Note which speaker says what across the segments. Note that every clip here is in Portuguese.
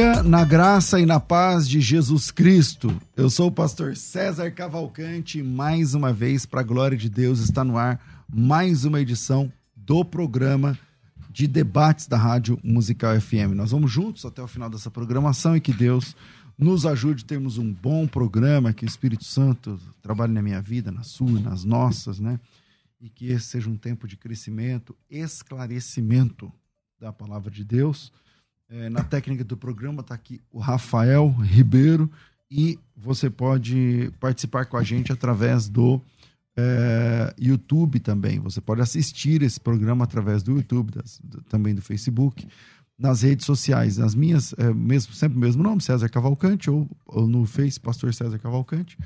Speaker 1: Dia na graça e na paz de Jesus Cristo. Eu sou o pastor César Cavalcante mais uma vez, para a glória de Deus, está no ar mais uma edição do programa de debates da Rádio Musical FM. Nós vamos juntos até o final dessa programação e que Deus nos ajude a termos um bom programa, que o Espírito Santo trabalhe na minha vida, na sua, nas nossas, né? E que esse seja um tempo de crescimento, esclarecimento da palavra de Deus é, na técnica do programa está aqui o Rafael Ribeiro e você pode participar com a gente através do é, YouTube também. Você pode assistir esse programa através do YouTube, das, também do Facebook, nas redes sociais. Nas minhas, é, mesmo, sempre o mesmo nome, César Cavalcante, ou, ou no Face, Pastor César Cavalcante.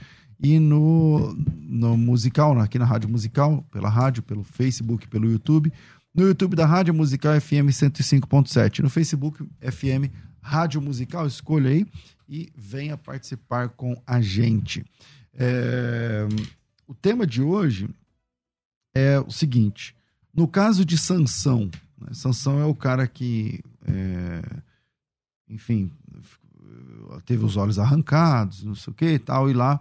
Speaker 1: E no, no musical, aqui na Rádio Musical, pela rádio, pelo Facebook, pelo YouTube no YouTube da Rádio Musical FM 105.7. No Facebook FM Rádio Musical, escolha aí e venha participar com a gente. É... O tema de hoje é o seguinte: no caso de Sansão, né? Sansão é o cara que, é... enfim, teve os olhos arrancados, não sei o que e tal, e lá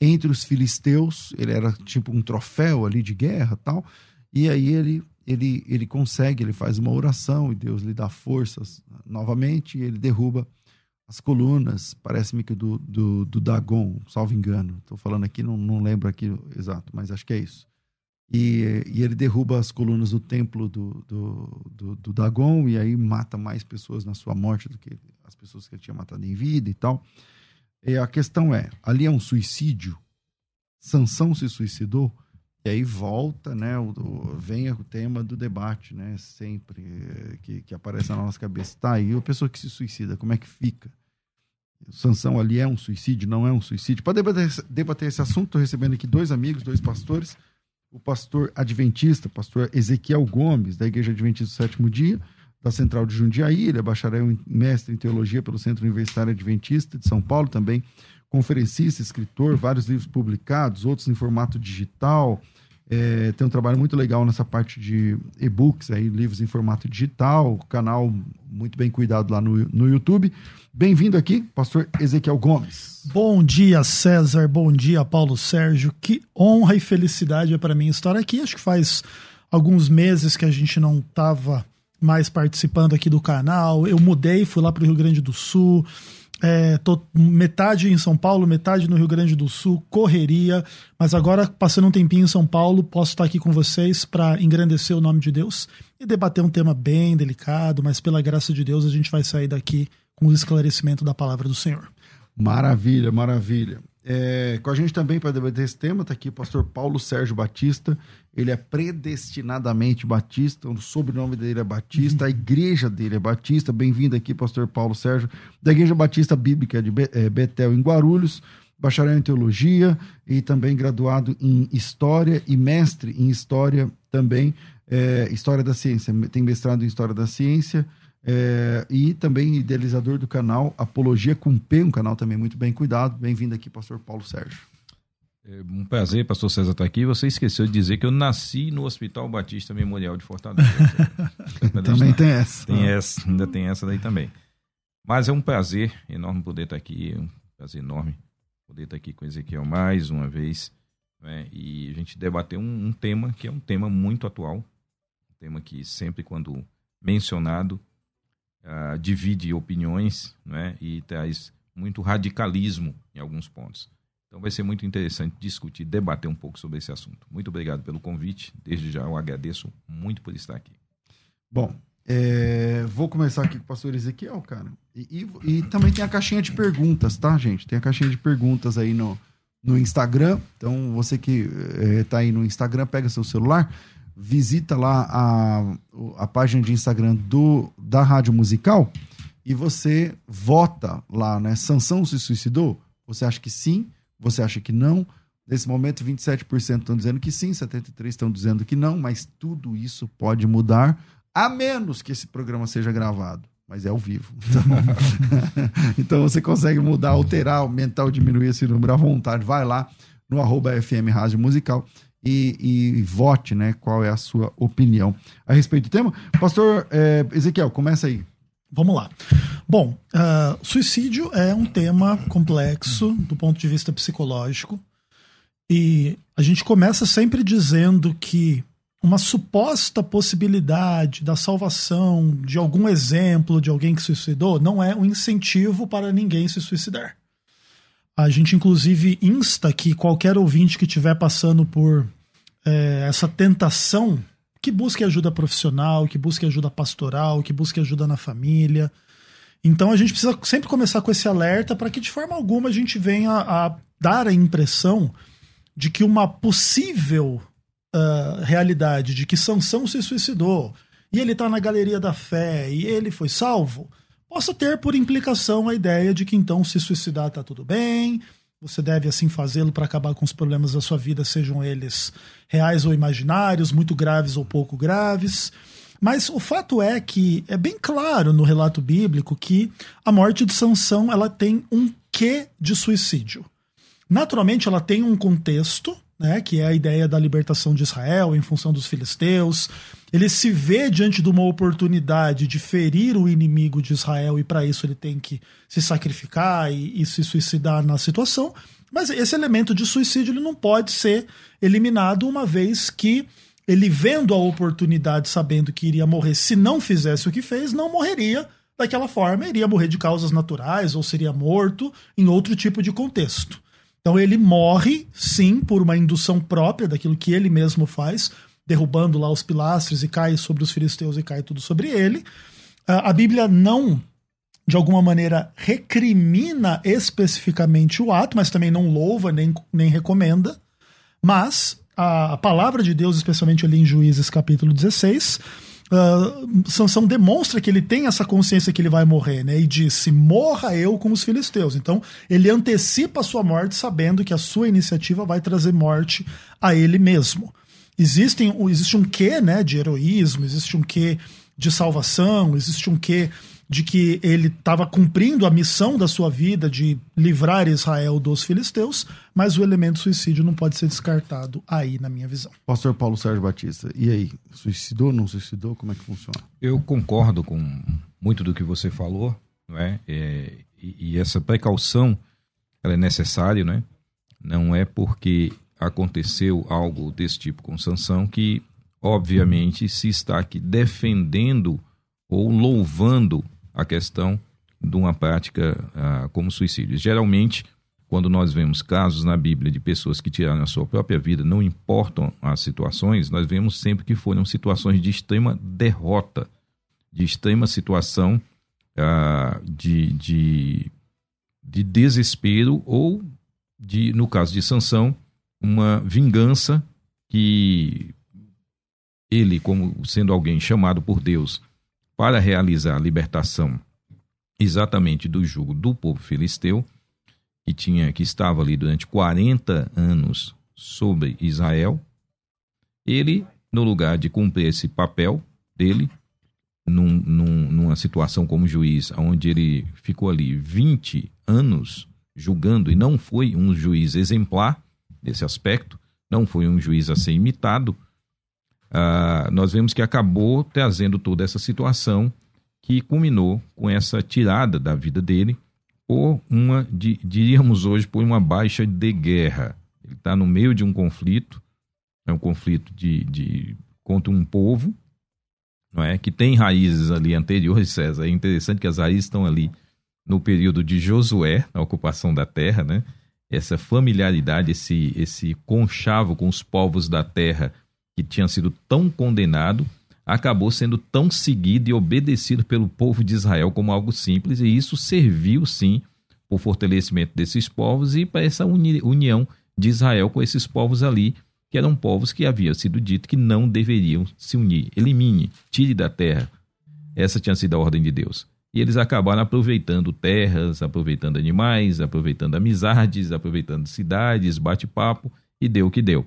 Speaker 1: entre os filisteus, ele era tipo um troféu ali de guerra tal, e aí ele ele, ele consegue, ele faz uma oração e Deus lhe dá forças novamente e ele derruba as colunas, parece-me que do, do, do, Dagon, salvo engano. Estou falando aqui, não, não lembro aqui exato, mas acho que é isso. E, e ele derruba as colunas do templo do, do, do, do, Dagon e aí mata mais pessoas na sua morte do que as pessoas que ele tinha matado em vida e tal. E a questão é, ali é um suicídio? Sansão se suicidou? E aí volta, né, o, o, vem o tema do debate, né, sempre eh, que, que aparece na nossa cabeça. Tá, e a pessoa que se suicida, como é que fica? O Sansão ali é um suicídio, não é um suicídio? Para debater, debater esse assunto, estou recebendo aqui dois amigos, dois pastores. O pastor adventista, pastor Ezequiel Gomes, da Igreja Adventista do Sétimo Dia, da Central de Jundiaí, ele é bacharel mestre em teologia pelo Centro Universitário Adventista de São Paulo, também conferencista, escritor, vários livros publicados, outros em formato digital, é, tem um trabalho muito legal nessa parte de e-books, aí, livros em formato digital, canal muito bem cuidado lá no, no YouTube. Bem-vindo aqui, pastor Ezequiel Gomes.
Speaker 2: Bom dia, César. Bom dia, Paulo Sérgio. Que honra e felicidade é para mim estar aqui. Acho que faz alguns meses que a gente não estava mais participando aqui do canal. Eu mudei, fui lá para o Rio Grande do Sul. É, tô metade em São Paulo, metade no Rio Grande do Sul, correria, mas agora, passando um tempinho em São Paulo, posso estar aqui com vocês para engrandecer o nome de Deus e debater um tema bem delicado, mas pela graça de Deus a gente vai sair daqui com o esclarecimento da palavra do Senhor.
Speaker 1: Maravilha, maravilha. É, com a gente também para debater esse tema está aqui o pastor Paulo Sérgio Batista. Ele é predestinadamente batista, o sobrenome dele é Batista, a igreja dele é Batista. Bem-vindo aqui, pastor Paulo Sérgio, da Igreja Batista Bíblica de é, Betel, em Guarulhos, bacharel em teologia e também graduado em História e mestre em História também, é, História da Ciência. Tem mestrado em História da Ciência é, e também idealizador do canal Apologia com P, um canal também muito bem cuidado. Bem-vindo aqui, pastor Paulo Sérgio.
Speaker 3: É um prazer, pastor César, estar aqui. Você esqueceu de dizer que eu nasci no Hospital Batista Memorial de Fortaleza.
Speaker 1: também tem essa.
Speaker 3: Tem essa, ainda tem essa daí também. Mas é um prazer enorme poder estar aqui, é um prazer enorme poder estar aqui com Ezequiel mais uma vez, né? e a gente debater um, um tema que é um tema muito atual, um tema que sempre quando mencionado uh, divide opiniões né, e traz muito radicalismo em alguns pontos. Então vai ser muito interessante discutir, debater um pouco sobre esse assunto. Muito obrigado pelo convite. Desde já eu agradeço muito por estar aqui.
Speaker 1: Bom, é, vou começar aqui com o pastor Ezequiel, cara. E, e, e, também tem a caixinha de perguntas, tá, gente? Tem a caixinha de perguntas aí no, no Instagram. Então, você que é, tá aí no Instagram, pega seu celular, visita lá a, a página de Instagram do, da Rádio Musical e você vota lá, né? Sansão se suicidou? Você acha que sim? Você acha que não? Nesse momento, 27% estão dizendo que sim, 73% estão dizendo que não, mas tudo isso pode mudar, a menos que esse programa seja gravado. Mas é ao vivo. Então, então você consegue mudar, alterar, aumentar ou diminuir esse número à vontade. Vai lá no arroba FM Rádio Musical e, e, vote, né? Qual é a sua opinião a respeito do tema. Pastor é, Ezequiel, começa aí.
Speaker 2: Vamos lá. Bom, uh, suicídio é um tema complexo do ponto de vista psicológico. E a gente começa sempre dizendo que uma suposta possibilidade da salvação de algum exemplo de alguém que suicidou não é um incentivo para ninguém se suicidar. A gente, inclusive, insta que qualquer ouvinte que estiver passando por é, essa tentação que busque ajuda profissional, que busque ajuda pastoral, que busque ajuda na família. Então a gente precisa sempre começar com esse alerta para que de forma alguma a gente venha a dar a impressão de que uma possível uh, realidade de que Sansão se suicidou e ele está na galeria da fé e ele foi salvo, possa ter por implicação a ideia de que então se suicidar está tudo bem, você deve assim fazê-lo para acabar com os problemas da sua vida, sejam eles reais ou imaginários, muito graves ou pouco graves. Mas o fato é que é bem claro no relato bíblico que a morte de Sansão ela tem um quê de suicídio. Naturalmente, ela tem um contexto, né, que é a ideia da libertação de Israel em função dos filisteus. Ele se vê diante de uma oportunidade de ferir o inimigo de Israel e para isso ele tem que se sacrificar e, e, se suicidar na situação. Mas esse elemento de suicídio ele não pode ser eliminado uma vez que ele vendo a oportunidade, sabendo que iria morrer se não fizesse o que fez, não morreria daquela forma, iria morrer de causas naturais ou seria morto em outro tipo de contexto. Então ele morre, sim, por uma indução própria daquilo que ele mesmo faz, derrubando lá os pilastres e cai sobre os filisteus e cai tudo sobre ele. A Bíblia não, de alguma maneira, recrimina especificamente o ato, mas também não louva nem, nem recomenda. Mas a palavra de Deus, especialmente ali em Juízes capítulo 16, uh, Sansão demonstra que ele tem essa consciência que ele vai morrer, né? E disse: morra eu com os filisteus. Então, ele antecipa a sua morte, sabendo que a sua iniciativa vai trazer morte a ele mesmo. Existem, existe um quê, né, de heroísmo, existe um quê de salvação, existe um quê de que ele estava cumprindo a missão da sua vida de livrar Israel dos filisteus, mas o elemento suicídio não pode ser descartado aí, na minha visão.
Speaker 1: Pastor Paulo Sérgio Batista, e aí? Suicidou, não suicidou? Como é que funciona?
Speaker 3: Eu concordo com muito do que você falou, não é? é e, e, essa precaução ela é necessária, não é? Não é porque aconteceu algo desse tipo com Sansão que, obviamente, se está aqui defendendo ou louvando a questão de uma prática ah, como suicídio. Geralmente, quando nós vemos casos na Bíblia de pessoas que tiraram a sua própria vida, não importam as situações, nós vemos sempre que foram situações de extrema derrota, de extrema situação ah, de, de, de desespero ou, de, no caso de Sansão, uma vingança que ele, como sendo alguém chamado por Deus para realizar a libertação exatamente do jugo do povo filisteu, que tinha que estava ali durante 40 anos sobre Israel, ele, no lugar de cumprir esse papel dele, num, num, numa situação como juiz, onde ele ficou ali 20 anos julgando e não foi um juiz exemplar nesse aspecto, não foi um juiz a ser imitado, ah, nós vemos que acabou trazendo toda essa situação que culminou com essa tirada da vida dele por uma, diríamos hoje, por uma baixa de guerra. Ele está no meio de um conflito, é um conflito de, de contra um povo, não é? Que tem raízes ali anteriores, César. É interessante que as raízes estão ali no período de Josué, na ocupação da terra, né? Essa familiaridade, esse, esse conchavo com os povos da terra que tinha sido tão condenado, acabou sendo tão seguido e obedecido pelo povo de Israel como algo simples, e isso serviu sim para o fortalecimento desses povos e para essa uni união de Israel com esses povos ali, que eram povos que havia sido dito que não deveriam se unir. Elimine, tire da terra. Essa tinha sido a ordem de Deus. E eles acabaram aproveitando terras, aproveitando animais, aproveitando amizades, aproveitando cidades, bate-papo, e deu o que deu.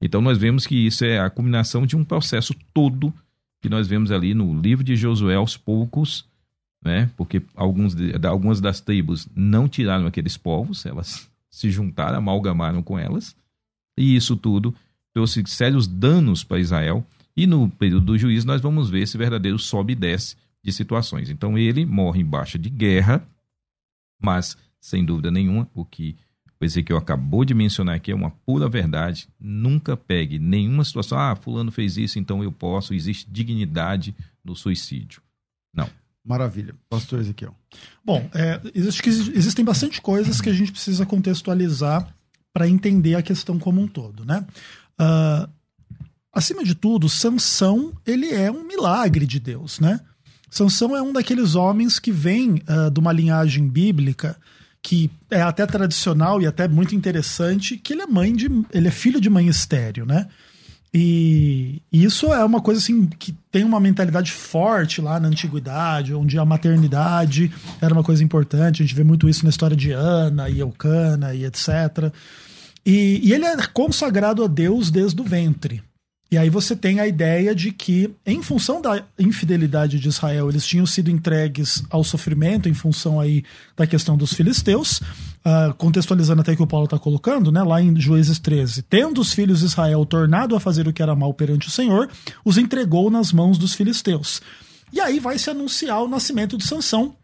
Speaker 3: Então nós vemos que isso é a culminação de um processo todo que nós vemos ali no livro de Josué aos poucos, né? Porque alguns algumas das tribos não tiraram aqueles povos, elas se juntaram, amalgamaram com elas, e isso tudo trouxe sérios danos para Israel. E no período do juízo nós vamos ver esse verdadeiro sobe e desce de situações. Então ele morre em baixa de guerra, mas sem dúvida nenhuma, o que o Ezequiel acabou de mencionar aqui é uma pura verdade. Nunca pegue nenhuma situação, ah, fulano fez isso, então eu posso. Existe dignidade no suicídio. Não.
Speaker 1: Maravilha. Pastor Ezequiel.
Speaker 2: Bom, é, existe, existem bastante coisas que a gente precisa contextualizar para entender a questão como um todo, né? Uh, acima de tudo, Sansão, ele é um milagre de Deus, né? Sansão é um daqueles homens que vem uh, de uma linhagem bíblica que é até tradicional e até muito interessante, que ele é mãe de. ele é filho de mãe estéreo, né? E, isso é uma coisa assim que tem uma mentalidade forte lá na antiguidade, onde a maternidade era uma coisa importante. A gente vê muito isso na história de Ana e Eucana e etc. E, e ele é consagrado a Deus desde o ventre. E aí você tem a ideia de que, em função da infidelidade de Israel, eles tinham sido entregues ao sofrimento em função aí da questão dos filisteus, uh, contextualizando até que o Paulo está colocando, né, lá em Juízes 13. Tendo os filhos de Israel tornado a fazer o que era mal perante o Senhor, os entregou nas mãos dos filisteus. E aí vai se anunciar o nascimento de Sansão,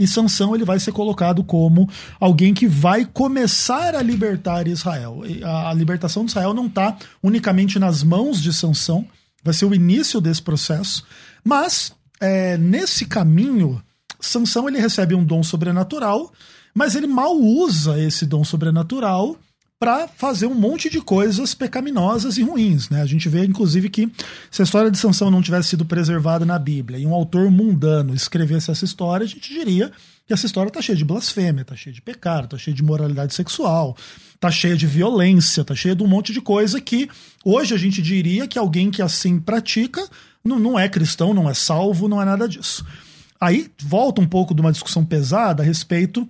Speaker 2: e Sansão ele vai ser colocado como alguém que vai começar a libertar Israel. A libertação de Israel não está unicamente nas mãos de Sansão, vai ser o início desse processo, mas é, nesse caminho, Sansão ele recebe um dom sobrenatural, mas ele mal usa esse dom sobrenatural para fazer um monte de coisas pecaminosas e ruins. Né? A gente vê, inclusive, que se a história de Sansão não tivesse sido preservada na Bíblia e um autor mundano escrevesse essa história, a gente diria que essa história está cheia de blasfêmia, está cheia de pecado, está cheia de moralidade sexual, está cheia de violência, está cheia de um monte de coisa que hoje a gente diria que alguém que assim pratica não, não é cristão, não é salvo, não é nada disso. Aí volta um pouco de uma discussão pesada a respeito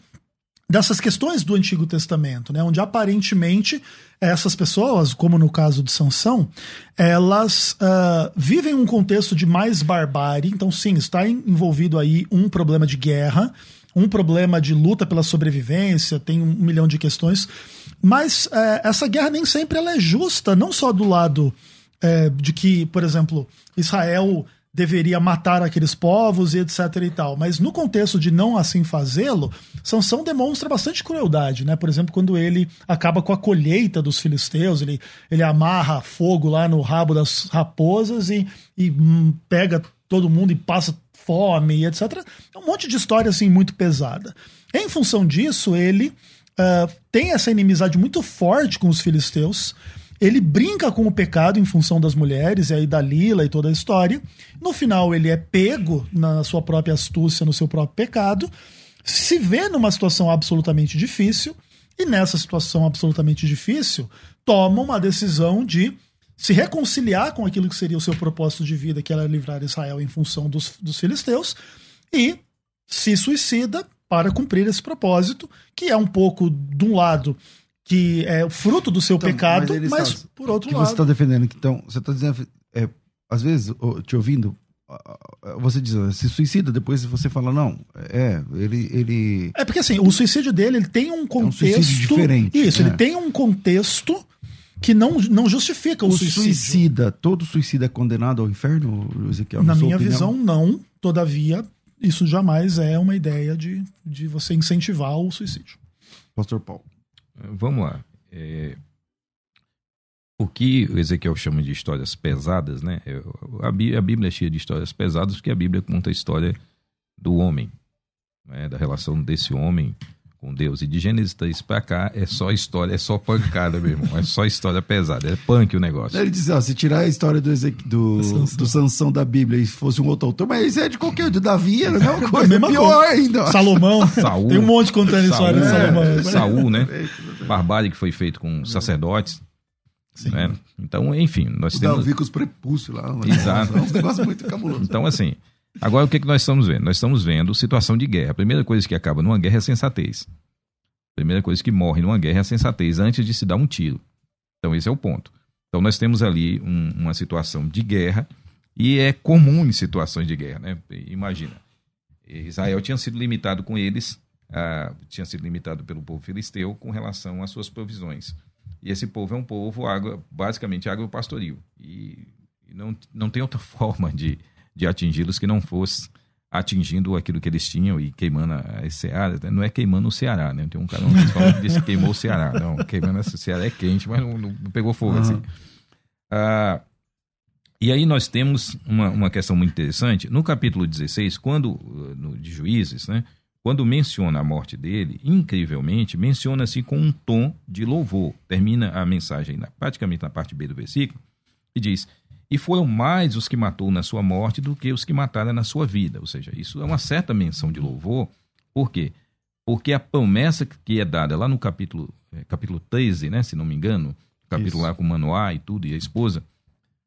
Speaker 2: dessas questões do Antigo Testamento, né, onde aparentemente essas pessoas, como no caso de Sansão, elas uh, vivem um contexto de mais barbárie. Então, sim, está envolvido aí um problema de guerra, um problema de luta pela sobrevivência, tem um milhão de questões. Mas uh, essa guerra nem sempre ela é justa, não só do lado uh, de que, por exemplo, Israel deveria matar aqueles povos e etc e tal. Mas no contexto de não assim fazê-lo, Sansão demonstra bastante crueldade, né? Por exemplo, quando ele acaba com a colheita dos filisteus, ele, ele amarra fogo lá no rabo das raposas e, e hum, pega todo mundo e passa fome e etc. É um monte de história assim muito pesada. Em função disso, ele uh, tem essa inimizade muito forte com os filisteus. Ele brinca com o pecado em função das mulheres, e aí Dalila e toda a história. No final, ele é pego na sua própria astúcia, no seu próprio pecado, se vê numa situação absolutamente difícil, e nessa situação absolutamente difícil, toma uma decisão de se reconciliar com aquilo que seria o seu propósito de vida, que era livrar Israel em função dos, dos filisteus, e se suicida para cumprir esse propósito, que é um pouco, de um lado, que é fruto do seu então, pecado, mas, mas por outro
Speaker 1: que
Speaker 2: lado.
Speaker 1: você está defendendo que então você está dizendo, é, às vezes te ouvindo, você diz, se suicida, depois você fala, não, é, ele. ele...
Speaker 2: É porque assim, o suicídio dele ele tem um contexto. É um
Speaker 1: diferente.
Speaker 2: Isso, ele tem um contexto que não, não justifica o, o suicídio.
Speaker 1: suicida, todo suicida é condenado ao inferno, Ezequiel?
Speaker 2: Na minha opinião? visão, não. Todavia, isso jamais é uma ideia de, de você incentivar o suicídio.
Speaker 1: Pastor Paulo.
Speaker 3: Vamos lá. É... o que o Ezequiel chama de histórias pesadas, né? É, a Bíblia é cheia de histórias pesadas porque a Bíblia conta a história do homem, né? da relação desse homem com Deus. E de Gênesis 3 para cá é só história, é só pancada, meu irmão. É só história pesada, é punk o negócio.
Speaker 1: Ele diz, ó, se tirar a história do, Ezequ... do, Sansão. do Sansão da Bíblia e fosse um outro autor, mas isso é de qualquer, de Davi, era a mesma coisa, é pior coisa. ainda.
Speaker 2: Salomão, Saul, tem um monte contando Saul, história de Salomão. É,
Speaker 3: Saul, né? Barbárie que foi feito com sacerdotes. Né? Então, enfim, nós o temos.
Speaker 1: Davi com os prepúcios lá.
Speaker 3: Exato. É
Speaker 1: um negócio muito cabuloso.
Speaker 3: Então, assim, agora o que, que nós estamos vendo? Nós estamos vendo situação de guerra. A primeira coisa que acaba numa guerra é a sensatez. A primeira coisa que morre numa guerra é a sensatez antes de se dar um tiro. Então, esse é o ponto. Então, nós temos ali um, uma situação de guerra e é comum em situações de guerra, né? Imagina, Israel tinha sido limitado com eles, tinha sido limitado pelo povo filisteu com relação às suas provisões. E esse povo é um povo agro, basicamente agropastoril. E não, não tem outra forma de, de atingi-los que não fosse atingindo aquilo que eles tinham e queimando a Ceará. Não é queimando o Ceará, né? Tem um cara que disse que queimou o Ceará. Não, queimando o Ceará é quente, mas não, não pegou fogo uhum. assim. Ah, e aí nós temos uma, uma questão muito interessante. No capítulo 16, quando, no, de Juízes, né? Quando menciona a morte dele, incrivelmente, menciona-se com um tom de louvor. Termina a mensagem na, praticamente na parte B do versículo e diz: E foram mais os que matou na sua morte do que os que mataram na sua vida. Ou seja, isso é uma certa menção de louvor. Por quê? Porque a promessa que é dada lá no capítulo, é, capítulo 13, né, se não me engano, capítulo isso. lá com Manoá e tudo, e a esposa,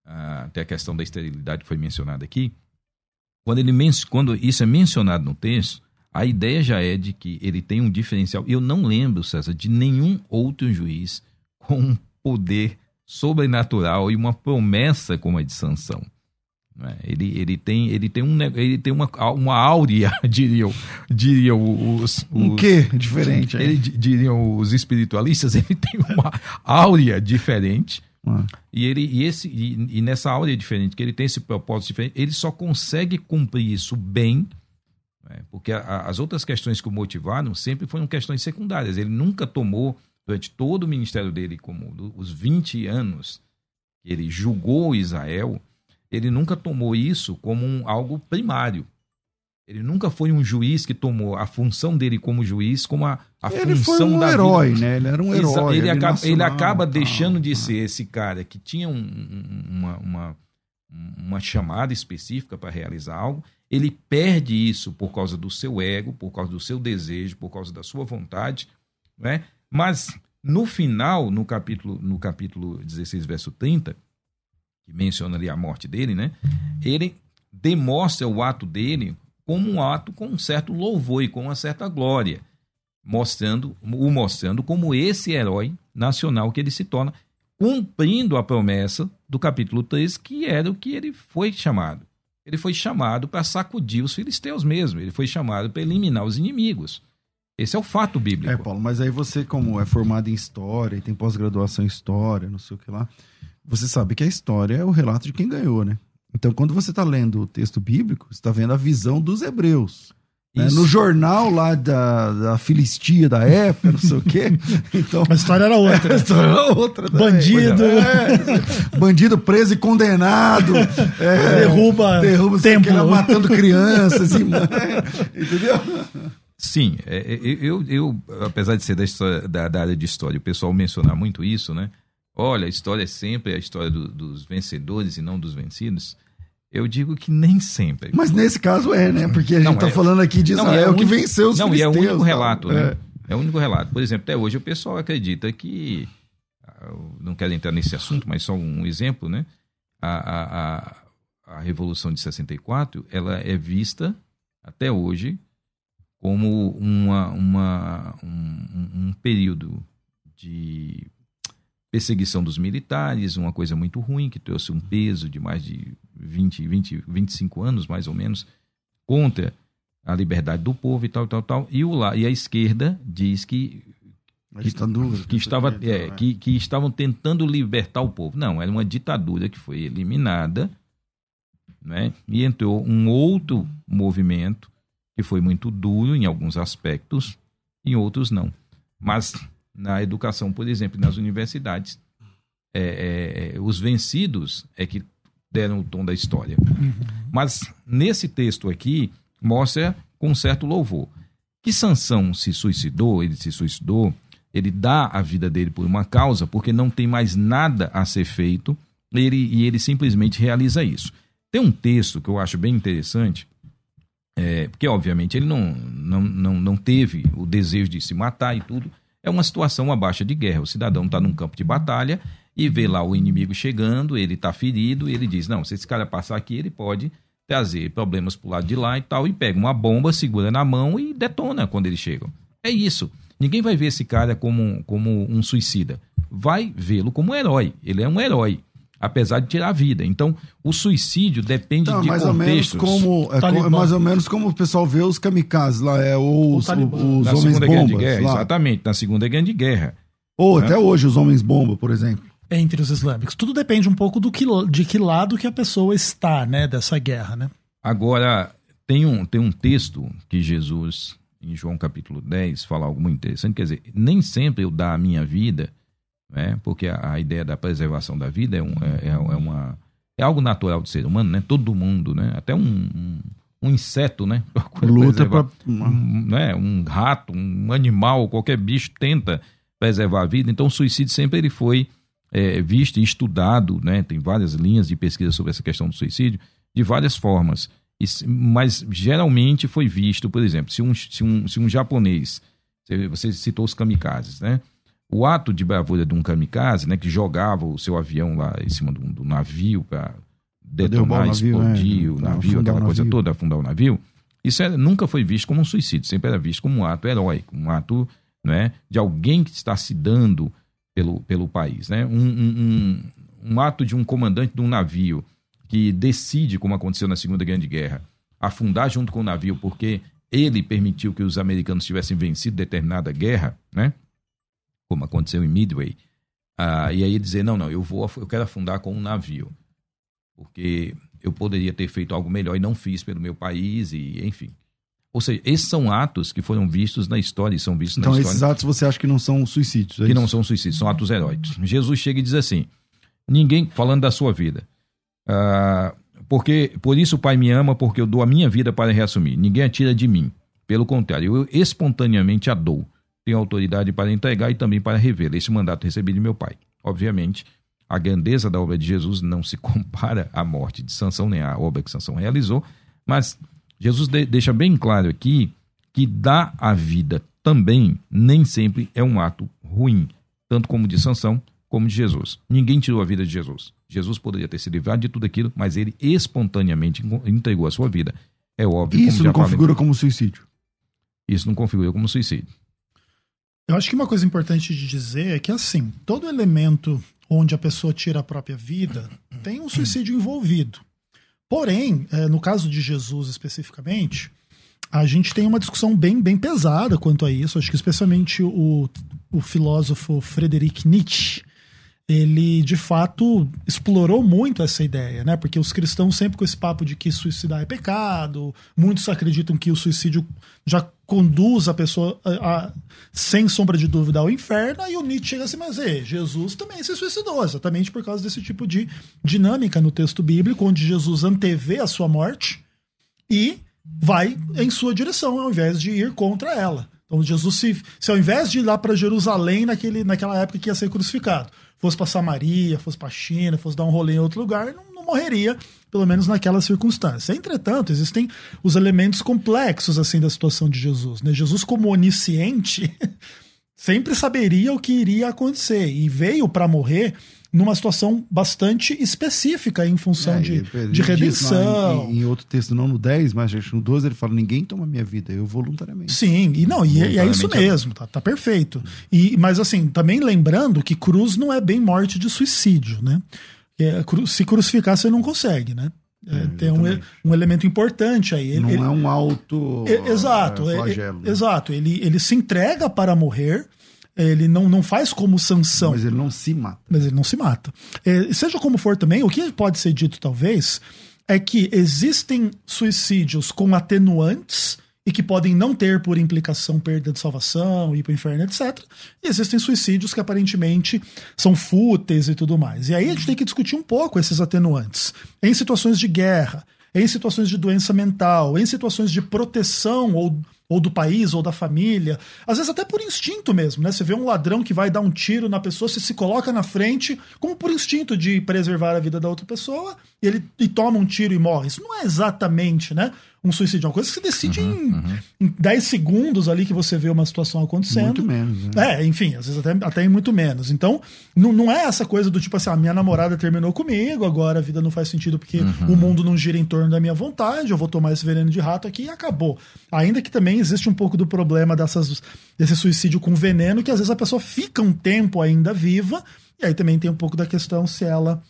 Speaker 3: ah, até a questão da esterilidade foi mencionada aqui. Quando, ele, quando isso é mencionado no texto, a ideia já é de que ele tem um diferencial. Eu não lembro, César, de nenhum outro juiz com um poder sobrenatural e uma promessa como a de Sansão. É? Ele, ele tem, ele tem, um, ele tem uma, uma áurea, diriam, diriam os, os.
Speaker 1: Um quê diferente?
Speaker 3: Ele, diriam os espiritualistas, ele tem uma áurea diferente. Ah. E, ele, e, esse, e, e nessa áurea diferente, que ele tem esse propósito diferente, ele só consegue cumprir isso bem né? Porque a, as outras questões que o motivaram sempre foram questões secundárias. Ele nunca tomou, durante todo o ministério dele, como os 20 anos que ele julgou Israel, ele nunca tomou isso como um, algo primário. Ele nunca foi um juiz que tomou a função dele como juiz como a, a
Speaker 1: ele
Speaker 3: função
Speaker 1: foi um
Speaker 3: da
Speaker 1: herói,
Speaker 3: vida.
Speaker 1: né? Ele era um herói.
Speaker 3: Ele, acaba, ele acaba deixando de ser esse cara que tinha um, uma, uma, uma chamada específica para realizar algo ele perde isso por causa do seu ego, por causa do seu desejo, por causa da sua vontade, né? Mas no final, no capítulo, no capítulo 16, verso 30, que menciona ali a morte dele, né? Ele demonstra o ato dele como um ato com um certo louvor e com uma certa glória, mostrando o mostrando como esse herói nacional que ele se torna, cumprindo a promessa do capítulo 3, que era o que ele foi chamado ele foi chamado para sacudir os filisteus mesmo. Ele foi chamado para eliminar os inimigos. Esse é o fato bíblico.
Speaker 1: É, Paulo, mas aí você, como é formado em história e tem pós-graduação em história, não sei o que lá, você sabe que a história é o relato de quem ganhou, né? Então, quando você está lendo o texto bíblico, você está vendo a visão dos hebreus. Né? No jornal lá da, da Filistia da época, não sei o quê. Então,
Speaker 2: a história era outra.
Speaker 1: a história era outra.
Speaker 2: Também. Bandido.
Speaker 1: É, bandido preso e condenado.
Speaker 2: É, derruba,
Speaker 1: derruba templo. matando crianças. e, entendeu?
Speaker 3: Sim, é, é, eu, eu, apesar de ser da, história, da, da, área de história, o pessoal mencionar muito isso, né? Olha, a história é sempre a história do, dos vencedores e não dos vencidos. Eu digo que nem sempre.
Speaker 1: Mas nesse caso é, né? Porque a gente está é, falando aqui de Israel não, é o que venceu os
Speaker 3: Não,
Speaker 1: e
Speaker 3: é o único relato, né? É. é o único relato. Por exemplo, até hoje o pessoal acredita que. Ah, não quero entrar nesse assunto, mas só um exemplo, né? A, a, a, a Revolução de 64 ela é vista até hoje como uma, uma, um, um período de perseguição dos militares, uma coisa muito ruim, que trouxe um peso de mais de 20, 20, 25 anos, mais ou menos, contra a liberdade do povo e tal, tal, tal. E, o, e a esquerda diz que que, ditadura, que, estava, é, que, que estavam tentando libertar o povo. Não, era uma ditadura que foi eliminada, né? e entrou um outro movimento que foi muito duro em alguns aspectos, em outros não. Mas na educação, por exemplo, nas universidades, é, é, os vencidos é que deram o tom da história. Mas nesse texto aqui mostra com certo louvor que Sansão se suicidou, ele se suicidou, ele dá a vida dele por uma causa, porque não tem mais nada a ser feito, ele, e ele simplesmente realiza isso. Tem um texto que eu acho bem interessante, é, porque obviamente ele não, não, não, não teve o desejo de se matar e tudo. É uma situação abaixo de guerra. O cidadão está num campo de batalha e vê lá o inimigo chegando, ele está ferido, e ele diz: Não, se esse cara passar aqui, ele pode trazer problemas pro lado de lá e tal, e pega uma bomba, segura na mão e detona quando eles chegam. É isso. Ninguém vai ver esse cara como, como um suicida. Vai vê-lo como um herói. Ele é um herói, apesar de tirar a vida. Então, o suicídio depende
Speaker 1: Então,
Speaker 3: de
Speaker 1: mais ou menos
Speaker 3: contextos.
Speaker 1: como é,
Speaker 2: Talibã.
Speaker 1: é mais ou menos como o pessoal vê os kamikazes lá, é ou os,
Speaker 2: O Talibã.
Speaker 1: os
Speaker 3: na
Speaker 1: homens
Speaker 3: Segunda Grande
Speaker 1: bombas
Speaker 3: Guerra, exatamente, na Segunda Grande Guerra.
Speaker 1: Ou
Speaker 3: Né?
Speaker 1: até hoje os homens bomba, por exemplo.
Speaker 2: Entre os islâmicos. Tudo depende um pouco do que, de que lado que a pessoa está, né, dessa guerra, né?
Speaker 3: Agora, tem um, tem um texto que Jesus, em João capítulo 10, fala algo muito interessante. Quer dizer, nem sempre eu dar a minha vida, né? porque a, a ideia da preservação da vida é, um, é, é uma, é algo natural do ser humano, né? Todo mundo, né? Até um, um, um inseto, né? Procura
Speaker 1: Luta pra.
Speaker 3: um, né, um rato, um animal, qualquer bicho tenta preservar a vida. Então, o suicídio sempre ele foi é, visto e estudado, né? Tem várias linhas de pesquisa sobre essa questão do suicídio de várias formas. E mas geralmente foi visto, por exemplo, se um, se um, se um japonês, você- você citou os kamikazes, né? O ato de bravura de um kamikaze, né, que jogava o seu avião lá em cima do, do navio para detonar,
Speaker 1: o navio,
Speaker 3: explodir
Speaker 1: é,
Speaker 3: o navio, aquela coisa
Speaker 1: navio.
Speaker 3: toda, afundar o navio, isso era- nunca foi visto como um suicídio, sempre era visto como um ato heróico, um ato né, de alguém que está se dando pelo, pelo país. Né? Um, um, um- um ato de um comandante de um navio que decide, como aconteceu na Segunda Grande Guerra, afundar junto com o navio porque ele permitiu que os americanos tivessem vencido determinada guerra, né? Como aconteceu em Midway. Ah, e aí dizer, não, não, eu vou, eu quero afundar com um navio, porque eu poderia ter feito algo melhor e não fiz pelo meu país e enfim. Ou seja, esses são atos que foram vistos na história e são vistos
Speaker 1: Então,
Speaker 3: na história
Speaker 1: esses atos você acha que não são suicídios? é
Speaker 3: que não
Speaker 1: isso?
Speaker 3: são suicídios, são atos heróicos. Jesus chega e diz assim: ninguém, falando da sua vida, ah, porque por isso o Pai me ama, porque eu dou a minha vida para reassumir. Ninguém a tira de mim. Pelo contrário, eu espontaneamente a dou. Tenho autoridade para entregar e também para rever. Esse mandato recebi de meu Pai. Obviamente, a grandeza da obra de Jesus não se compara à morte de Sansão, nem à obra que Sansão realizou, mas Jesus de- deixa bem claro aqui que dar a vida também nem sempre é um ato ruim, tanto como de Sansão como de Jesus. Ninguém tirou a vida de Jesus. Jesus poderia ter se livrado de tudo aquilo, mas ele espontaneamente entregou a sua vida. É óbvio,
Speaker 1: Isso não
Speaker 3: já falei,
Speaker 1: configura como suicídio.
Speaker 3: isso não configura como suicídio.
Speaker 2: Eu acho que uma coisa importante de dizer é que, assim, todo elemento onde a pessoa tira a própria vida tem um suicídio envolvido. Porém, eh, no caso de Jesus especificamente, a gente tem uma discussão bem, bem pesada quanto a isso. Acho que especialmente o, o filósofo Friedrich Nietzsche, ele de fato explorou muito essa ideia, né? Porque os cristãos sempre com esse papo de que suicidar é pecado, muitos acreditam que o suicídio já conduz a pessoa a, a- sem sombra de dúvida ao inferno, e o Nietzsche chega assim, mas é, Jesus também se suicidou, exatamente por causa desse tipo de dinâmica no texto bíblico, onde Jesus antevê a sua morte e vai em sua direção, ao invés de ir contra ela. Então Jesus se, se ao invés de ir lá para Jerusalém naquele, naquela época que ia ser crucificado, fosse para Samaria, fosse para China, fosse dar um rolê em outro lugar, não, não morreria, pelo menos naquela circunstância. Entretanto, existem os elementos complexos assim da situação de Jesus. Né? Jesus como onisciente sempre saberia o que iria acontecer e veio para morrer numa situação bastante específica em função
Speaker 1: É,
Speaker 2: de, de
Speaker 1: diz
Speaker 2: redenção.
Speaker 1: Em, em outro texto, não no 10, mas acho que no 12, ele fala: ninguém toma minha vida, eu voluntariamente.
Speaker 2: Sim, e não, e, é- e é isso
Speaker 3: é
Speaker 2: mesmo, tá, tá perfeito. E, mas assim, também lembrando que cruz não é bem morte de suicídio, né? É, cru- se crucificar, você não consegue, né? É, tem um, um elemento importante aí. Ele-
Speaker 1: não
Speaker 2: ele-
Speaker 1: é um auto.
Speaker 2: é, exato,
Speaker 1: é,
Speaker 2: é-
Speaker 1: flagelo,
Speaker 2: é-
Speaker 1: né?
Speaker 2: exato. Ele, ele se entrega para morrer, ele não, não faz como Sansão.
Speaker 1: Mas ele não se mata.
Speaker 2: mas ele não se mata. É, seja como for também, o que pode ser dito talvez é que existem suicídios com atenuantes e que podem não ter por implicação perda de salvação, ir para o inferno, etc. E existem suicídios que aparentemente são fúteis e tudo mais. E aí a gente tem que discutir um pouco esses atenuantes. Em situações de guerra, em situações de doença mental, em situações de proteção ou ou do país, ou da família, às vezes até por instinto mesmo, né? Você vê um ladrão que vai dar um tiro na pessoa, você se coloca na frente, como por instinto de preservar a vida da outra pessoa, e ele e toma um tiro e morre. Isso não é exatamente, né? Um suicídio. É uma coisa que você decide uhum, em, uhum. em 10 segundos ali que você vê uma situação acontecendo.
Speaker 1: Muito menos. Né?
Speaker 2: É, enfim, às vezes até, até em muito menos. Então, não, não é essa coisa do tipo assim, a ah, minha namorada terminou comigo, agora a vida não faz sentido porque uhum. o mundo não gira em torno da minha vontade, eu vou tomar esse veneno de rato aqui e acabou. Ainda que também existe um pouco do problema dessas, desse suicídio com veneno, que às vezes a pessoa fica um tempo ainda viva, e aí também tem um pouco da questão se ela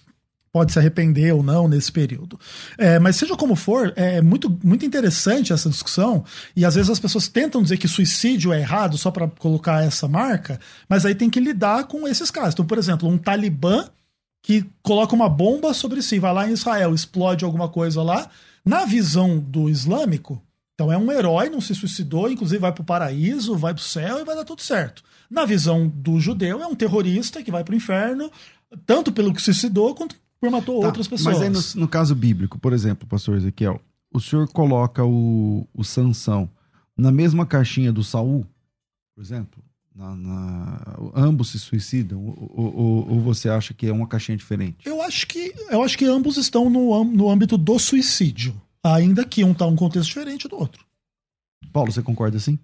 Speaker 2: pode se arrepender ou não nesse período. É, mas seja como for, é muito, muito interessante essa discussão, e às vezes as pessoas tentam dizer que suicídio é errado só para colocar essa marca, mas aí tem que lidar com esses casos. Então, por exemplo, um talibã que coloca uma bomba sobre si, vai lá em Israel, explode alguma coisa lá, na visão do islâmico, então é um herói, não se suicidou, inclusive vai para o paraíso, vai para o céu e vai dar tudo certo. Na visão do judeu, é um terrorista que vai para o inferno, tanto pelo que se suicidou quanto por matou tá, outras pessoas.
Speaker 1: Mas aí no, no, caso bíblico, por exemplo, pastor Ezequiel, o senhor coloca o, o Sansão na mesma caixinha do Saul, por exemplo? Na, na, ambos se suicidam ou, ou, ou, você acha que é uma caixinha diferente?
Speaker 2: Eu acho que eu acho que ambos estão no, no âmbito do suicídio, ainda que um está um contexto diferente do outro.
Speaker 1: Paulo, você concorda assim?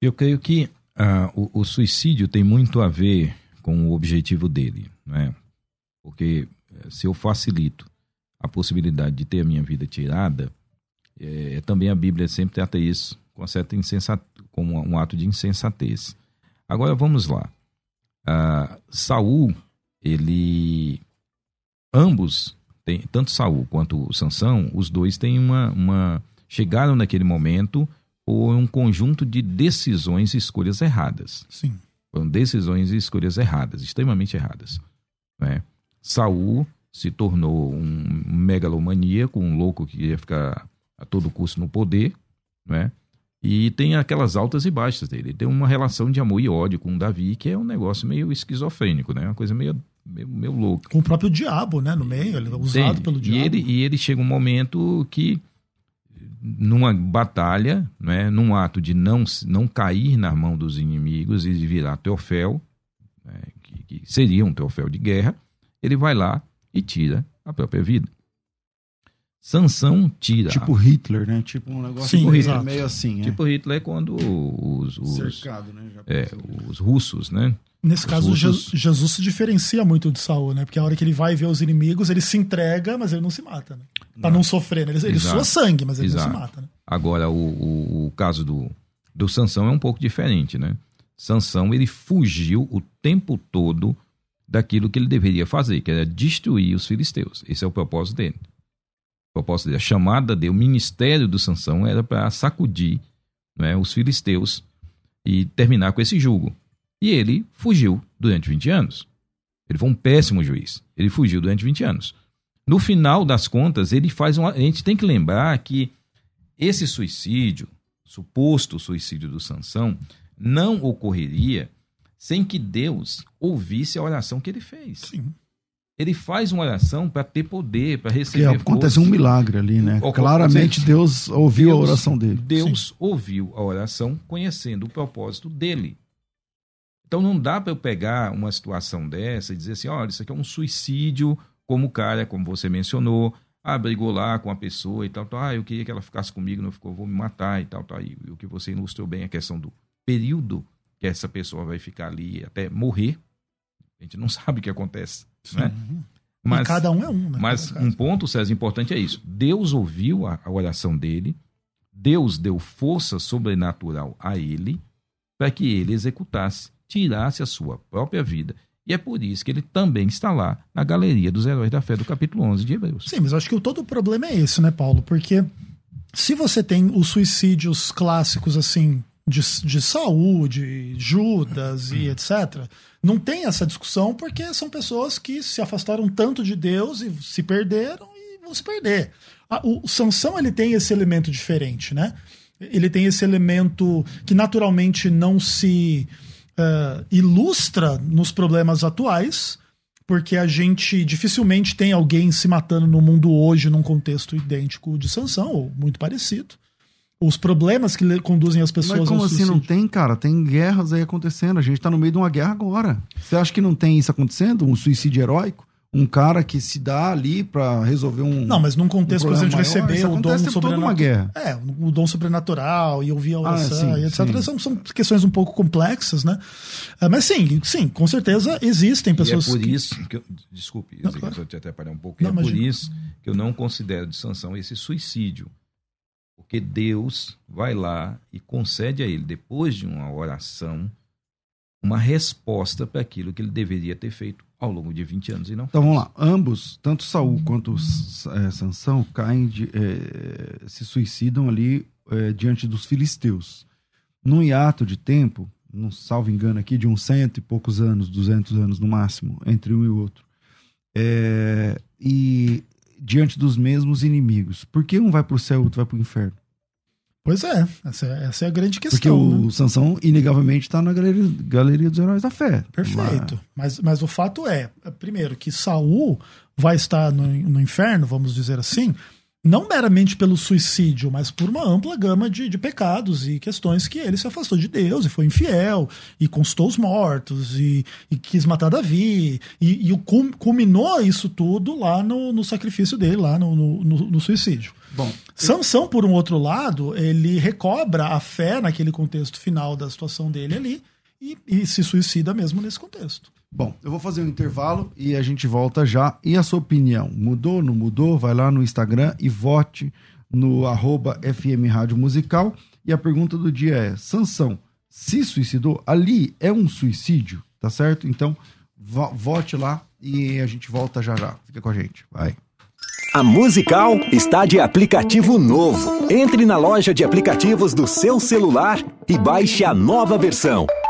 Speaker 3: Eu creio que uh, o, o, suicídio tem muito a ver com o objetivo dele, né? Porque eh, se eu facilito a possibilidade de ter a minha vida tirada, é, também a Bíblia sempre trata isso com certa insensat... como um ato de insensatez. Agora vamos lá. Ah, Saul, ele ambos tem, tanto Saul quanto Sansão, os dois têm uma, uma chegaram naquele momento por um conjunto de decisões e escolhas erradas.
Speaker 2: Sim.
Speaker 3: Foram decisões e escolhas erradas, extremamente erradas, né? Saul se tornou um megalomaníaco, um louco que ia ficar a todo custo no poder, né? E tem aquelas altas e baixas dele. Ele tem uma relação de amor e ódio com Davi, que é um negócio meio esquizofrênico, né? Uma coisa meio, meio, meio louca.
Speaker 2: Com o próprio diabo, né? No meio, ele é usado tem. pelo diabo.
Speaker 3: E ele, e ele chega um momento que, numa batalha, né? num ato de não, não cair na mão dos inimigos e virar Teofel, né? que, que seria um Teofel de guerra, ele vai lá e tira a própria vida. Sansão tira.
Speaker 1: Tipo Hitler, né? Tipo um negócio
Speaker 3: Sim, tipo
Speaker 1: Hitler, meio assim.
Speaker 3: É. Tipo. Hitler é quando os, os,
Speaker 1: Cercado, né?
Speaker 3: é, os russos, né?
Speaker 2: Nesse os caso, russos... Jesus se diferencia muito de Saul, né? Porque a hora que ele vai ver os inimigos, ele se entrega, mas ele não se mata, né? Pra não, não sofrer, né? Ele, ele sua sangue, mas ele Exato. não se mata, né?
Speaker 3: Agora, o, o, o caso do, do Sansão é um pouco diferente, né? Sansão, ele fugiu o tempo todo daquilo que ele deveria fazer, que era destruir os filisteus. Esse é o propósito dele. O propósito dele, a chamada dele, o ministério do Sansão era para sacudir né, os filisteus e terminar com esse jugo. E ele fugiu durante 20 anos. Ele foi um péssimo juiz. Ele fugiu durante 20 anos. No final das contas, ele faz uma. A gente tem que lembrar que esse suicídio, suposto suicídio do Sansão, não ocorreria sem que Deus ouvisse a oração que ele fez.
Speaker 2: Sim.
Speaker 3: Ele faz uma oração para ter poder, para receber.
Speaker 1: Porque acontece um milagre ali, né? Claramente Deus ouviu Deus, a oração dele.
Speaker 3: Deus Sim. ouviu a oração conhecendo o propósito dele. Então não dá para eu pegar uma situação dessa e dizer assim: olha, isso aqui é um suicídio, como o cara, como você mencionou, ah, brigou lá com a pessoa e tal, tal, ah, eu queria que ela ficasse comigo, não ficou, vou me matar e tal, tal. E o que você ilustrou bem a questão do período que essa pessoa vai ficar ali até morrer. A gente não sabe o que acontece. Né?
Speaker 2: Mas, e cada um é um. Né?
Speaker 3: Mas um ponto, César, importante é isso. Deus ouviu a, a oração dele, Deus deu força sobrenatural a ele para que ele executasse, tirasse a sua própria vida. E é por isso que ele também está lá na galeria dos heróis da fé do capítulo 11 de Hebreus.
Speaker 2: Sim, mas acho que o, todo o problema é esse, né, Paulo? Porque se você tem os suicídios clássicos assim, de, de saúde, Judas e etc. Não tem essa discussão porque são pessoas que se afastaram tanto de Deus e se perderam e vão se perder. o, o Sansão ele tem esse elemento diferente, né? ele tem esse elemento que naturalmente não se uh, ilustra nos problemas atuais, porque a gente dificilmente tem alguém se matando no mundo hoje num contexto idêntico de Sansão, ou muito parecido. Os problemas que conduzem as pessoas
Speaker 1: Mas como
Speaker 2: ao
Speaker 1: assim
Speaker 2: suicídio.
Speaker 1: não tem, cara? Tem guerras aí acontecendo. A gente tá no meio de uma guerra agora. Você acha que não tem isso acontecendo? Um suicídio heróico? Um cara que se dá ali pra resolver um.
Speaker 2: Não, mas num contexto,
Speaker 1: um
Speaker 2: por exemplo, de receber
Speaker 1: isso
Speaker 2: o dom
Speaker 1: acontece toda uma
Speaker 2: sobrenatural.
Speaker 1: guerra.
Speaker 2: É, o dom sobrenatural e ouvir a oração
Speaker 1: sim,
Speaker 2: e etc.
Speaker 1: sim.
Speaker 2: São, são questões um pouco complexas, né? Ah, Mas sim, sim, com certeza existem pessoas.
Speaker 3: e é por
Speaker 2: que-
Speaker 3: isso que eu, desculpe,
Speaker 2: Não, claro.
Speaker 3: eu te atrapalhar um pouco,
Speaker 2: Não,
Speaker 3: é por
Speaker 2: imagina.
Speaker 3: isso que eu não considero de sanção esse suicídio. Porque Deus vai lá e concede a ele, depois de uma oração, uma resposta para aquilo que ele deveria ter feito ao longo de 20 anos e não
Speaker 1: Então
Speaker 3: fez.
Speaker 1: vamos lá. Ambos, tanto Saul quanto é, Sansão, caem de, é, se suicidam ali é, diante dos filisteus. Num hiato de tempo, não salvo engano aqui, de uns cento e poucos anos, 200 anos no máximo, entre um e o outro. É, e diante dos mesmos inimigos. Por que um vai para o céu e outro vai para o inferno?
Speaker 2: Pois é, essa, é- essa é a grande
Speaker 1: Porque
Speaker 2: questão.
Speaker 1: o
Speaker 2: né?
Speaker 1: Sansão, inegavelmente, está na galeria, galeria dos heróis da fé.
Speaker 2: Perfeito. Mas, mas o fato é, primeiro, que Saul vai estar no, no inferno, vamos dizer assim, não meramente pelo suicídio, mas por uma ampla gama de, de pecados e questões que ele se afastou de Deus e foi infiel, e consultou os mortos, e, e quis matar Davi, e, e culminou isso tudo lá no, no sacrifício dele, lá no, no- no- no suicídio.
Speaker 1: Bom,
Speaker 2: Sansão, por um outro lado, ele recobra a fé naquele contexto final da situação dele ali e, e se suicida mesmo nesse contexto.
Speaker 1: Bom, eu vou fazer um intervalo e a gente volta já. E a sua opinião? Mudou, não mudou? Vai lá no Instagram e vote no arroba FM Rádio Musical. E a pergunta do dia é: Sansão se suicidou? Ali é um suicídio, tá certo? Então, vo- vote lá e a gente volta já já. Fica com a gente. Vai.
Speaker 4: A Musical está de aplicativo novo. Entre na loja de aplicativos do seu celular e baixe a nova versão.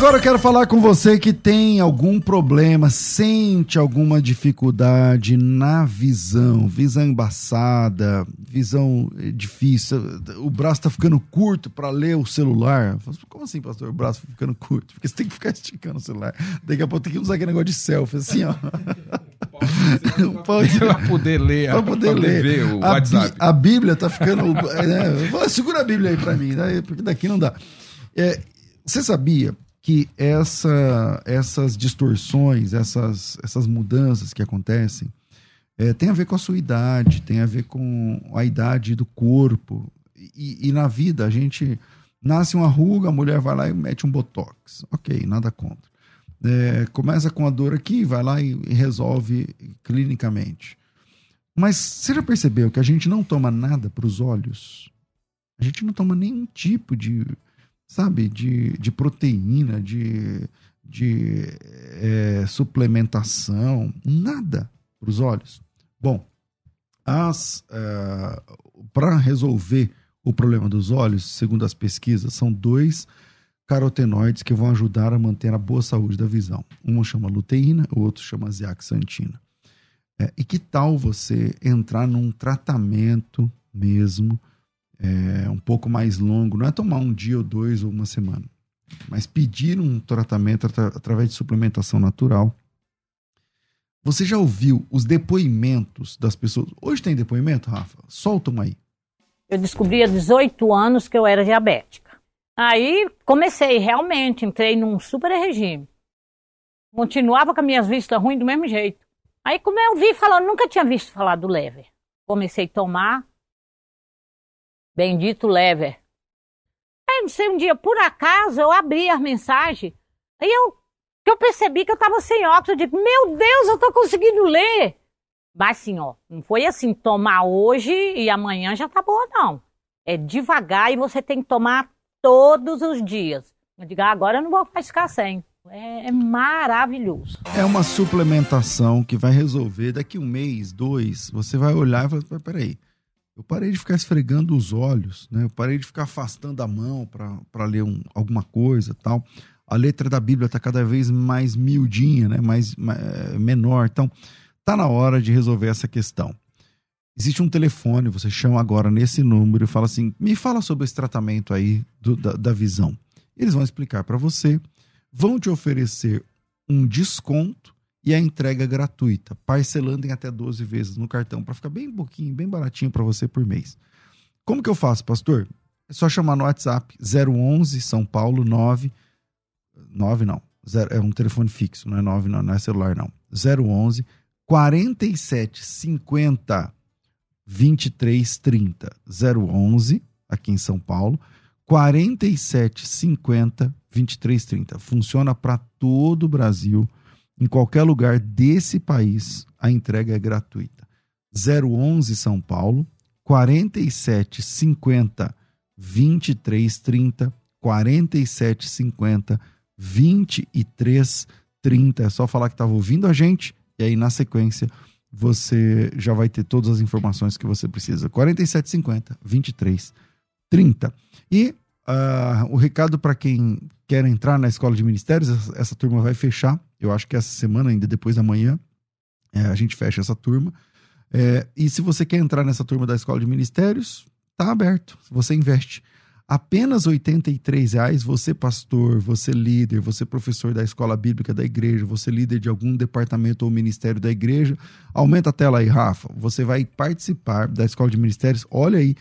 Speaker 1: agora eu quero falar com você que tem algum problema, sente alguma dificuldade na visão, visão embaçada, visão eh, difícil, o braço tá ficando curto para ler o celular. Como assim, pastor? O braço ficando curto? Porque você tem que ficar esticando o celular. Daqui a pouco tem que usar aquele negócio de selfie, assim, ó. Pode-
Speaker 3: Para poder ler,
Speaker 1: Pra poder ler.
Speaker 3: ver o
Speaker 1: a,
Speaker 3: WhatsApp.
Speaker 1: Bí- a Bíblia tá ficando. né? Segura a Bíblia aí pra mim, né? porque daqui não dá. É, você sabia que essa, essas distorções, essas, essas mudanças que acontecem, é, tem a ver com a sua idade, tem a ver com a idade do corpo. E, e na vida, a gente nasce uma ruga, a mulher vai lá e mete um botox. Ok, nada contra. É, começa com a dor aqui, vai lá e e resolve clinicamente. Mas você já percebeu que a gente não toma nada para os olhos? A gente não toma nenhum tipo de, sabe, de, de proteína, de, de é, suplementação, nada para os olhos. Bom, as para resolver o problema dos olhos, segundo as pesquisas, são dois carotenoides que vão ajudar a manter a boa saúde da visão. Um chama luteína, o outro chama zeaxantina. É, e que tal você entrar num tratamento mesmo é, um pouco mais longo, não é tomar um dia ou dois ou uma semana, mas pedir um tratamento através de suplementação natural. Você já ouviu os depoimentos das pessoas? Hoje tem depoimento, Rafa? Soltam aí.
Speaker 5: Eu descobri há 18 anos que eu era diabética. Aí comecei, realmente, entrei num super regime. Continuava com as minhas vistas ruins do mesmo jeito. Aí, como eu vi falando, nunca tinha visto falar do lever. Comecei a tomar. Bendito lever. Aí, não sei, um dia, por acaso, eu abri as mensagens. Aí eu, eu percebi que eu estava sem óculos. Eu digo, meu Deus, eu estou conseguindo ler. Mas assim, ó, não foi assim, tomar hoje e amanhã já tá boa, não. É devagar e você tem que tomar todos os dias. Eu digo, ah, agora eu não vou ficar sem. É, é, maravilhoso.
Speaker 1: É uma suplementação que vai resolver daqui um mês, dois. Você vai olhar e falar: peraí, eu parei de ficar esfregando os olhos, né? Eu parei de ficar afastando a mão para ler um, alguma coisa tal. A letra da Bíblia está cada vez mais miudinha, né? mais, mais é, menor. Então, tá na hora de resolver essa questão. Existe um telefone, você chama agora nesse número e fala assim: me fala sobre esse tratamento aí do, da, da visão. Eles vão explicar para você vão te oferecer um desconto e a entrega gratuita, parcelando em até 12 vezes no cartão, para ficar bem pouquinho, bem baratinho para você por mês. Como que eu faço, pastor? É só chamar no WhatsApp 011 São Paulo 9 9 não, é um telefone fixo, não é 9 não, não é celular não. 011 47 50 23 30 011 aqui em São Paulo 47 50 2330. Funciona para todo o Brasil. Em qualquer lugar desse país, a entrega é gratuita. 011 São Paulo, 47 50 23 30, 47 50 23 30. É só falar que estava ouvindo a gente e aí na sequência você já vai ter todas as informações que você precisa. 47 50 23 30. E Uh, o recado para quem quer entrar na escola de ministérios, essa, essa, turma vai fechar. Eu acho que essa semana, ainda depois da manhã, é, a gente fecha essa turma. É, e se você quer entrar nessa turma da escola de ministérios, tá aberto. Você investe apenas R$ reais. Você pastor, você líder, você professor da escola bíblica da igreja, você líder de algum departamento ou ministério da igreja, aumenta a tela aí, Rafa. Você vai participar da escola de ministérios. Olha aí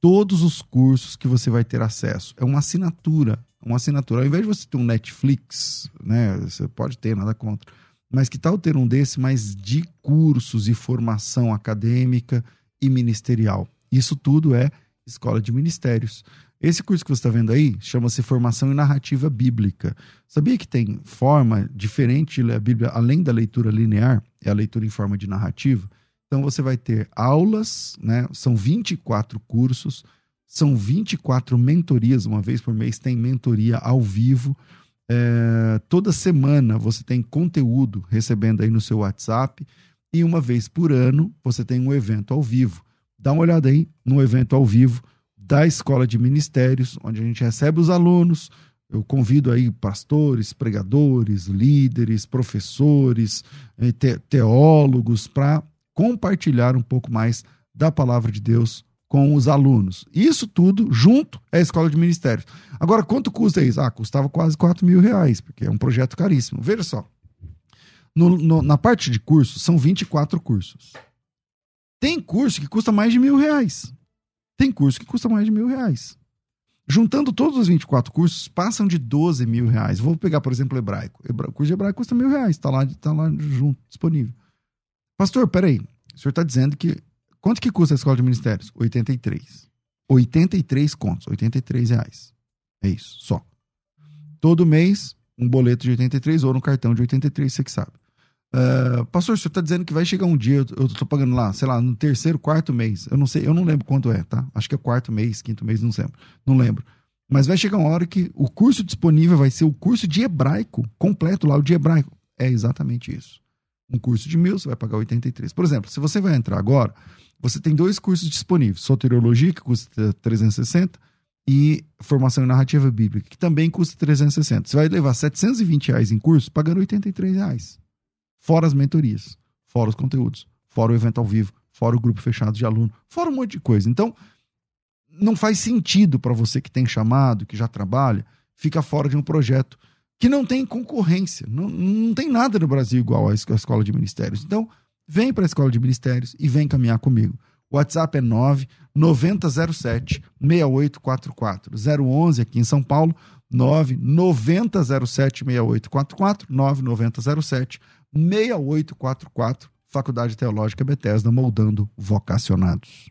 Speaker 1: todos os cursos que você vai ter acesso. É uma assinatura, uma assinatura. Ao invés de você ter um Netflix, né, você pode ter, nada contra. Mas que tal ter um desse, mais de cursos e formação acadêmica e ministerial? Isso tudo é escola de ministérios. Esse curso que você está vendo aí chama-se Formação em Narrativa Bíblica. Sabia que tem forma diferente de ler a Bíblia, além da leitura linear, é a leitura em forma de narrativa? Então você vai ter aulas, né? São 24 cursos, são 24 mentorias, uma vez por mês tem mentoria ao vivo. É, toda semana você tem conteúdo recebendo aí no seu WhatsApp e uma vez por ano você tem um evento ao vivo. Dá uma olhada aí no evento ao vivo da Escola de Ministérios, onde a gente recebe os alunos. Eu convido aí pastores, pregadores, líderes, professores, eh, teólogos para compartilhar um pouco mais da palavra de Deus com os alunos. Isso tudo junto a escola de ministérios. Agora, quanto custa isso? Ah, custava quase 4 mil reais, porque é um projeto caríssimo. Veja só. No, no, na parte de cursos, são 24 cursos. Tem curso que custa mais de mil reais. Tem curso que custa mais de mil reais. Juntando todos os 24 cursos, passam de 12 mil reais. Vou pegar, por exemplo, hebraico. O curso de hebraico custa mil reais, está lá, tá lá junto, disponível. Pastor, peraí. O senhor está dizendo que. Quanto que custa a escola de ministérios? 83. 83 contos, 83 reais. É isso, só. Todo mês, um boleto de 83 ou um cartão de 83, você que sabe. Uh, pastor, o senhor está dizendo que vai chegar um dia, eu estou pagando lá, sei lá, no terceiro, quarto mês. Eu não sei, eu não lembro quanto é, tá? Acho que é quarto mês, quinto mês, não lembro. Não lembro. Mas vai chegar uma hora que o curso disponível vai ser o curso de hebraico, completo lá, o de hebraico. É exatamente isso um curso de mil, você vai pagar 83. Por exemplo, se você vai entrar agora, você tem dois cursos disponíveis: Soteriologia, que custa 360, e Formação em Narrativa Bíblica, que também custa 360. Você vai levar 720 reais em curso, pagando 83 reais. Fora as mentorias, fora os conteúdos, fora o evento ao vivo, fora o grupo fechado de aluno, fora um monte de coisa. Então, não faz sentido para você que tem chamado, que já trabalha, fica fora de um projeto que não tem concorrência. Não, não tem nada no Brasil igual à escola de ministérios. Então, vem para a escola de ministérios e vem caminhar comigo. O WhatsApp é 9 9007 6844. 011 aqui em São Paulo, 9 9007 6844, 9 9007 6844. Faculdade Teológica Bethesda, moldando vocacionados.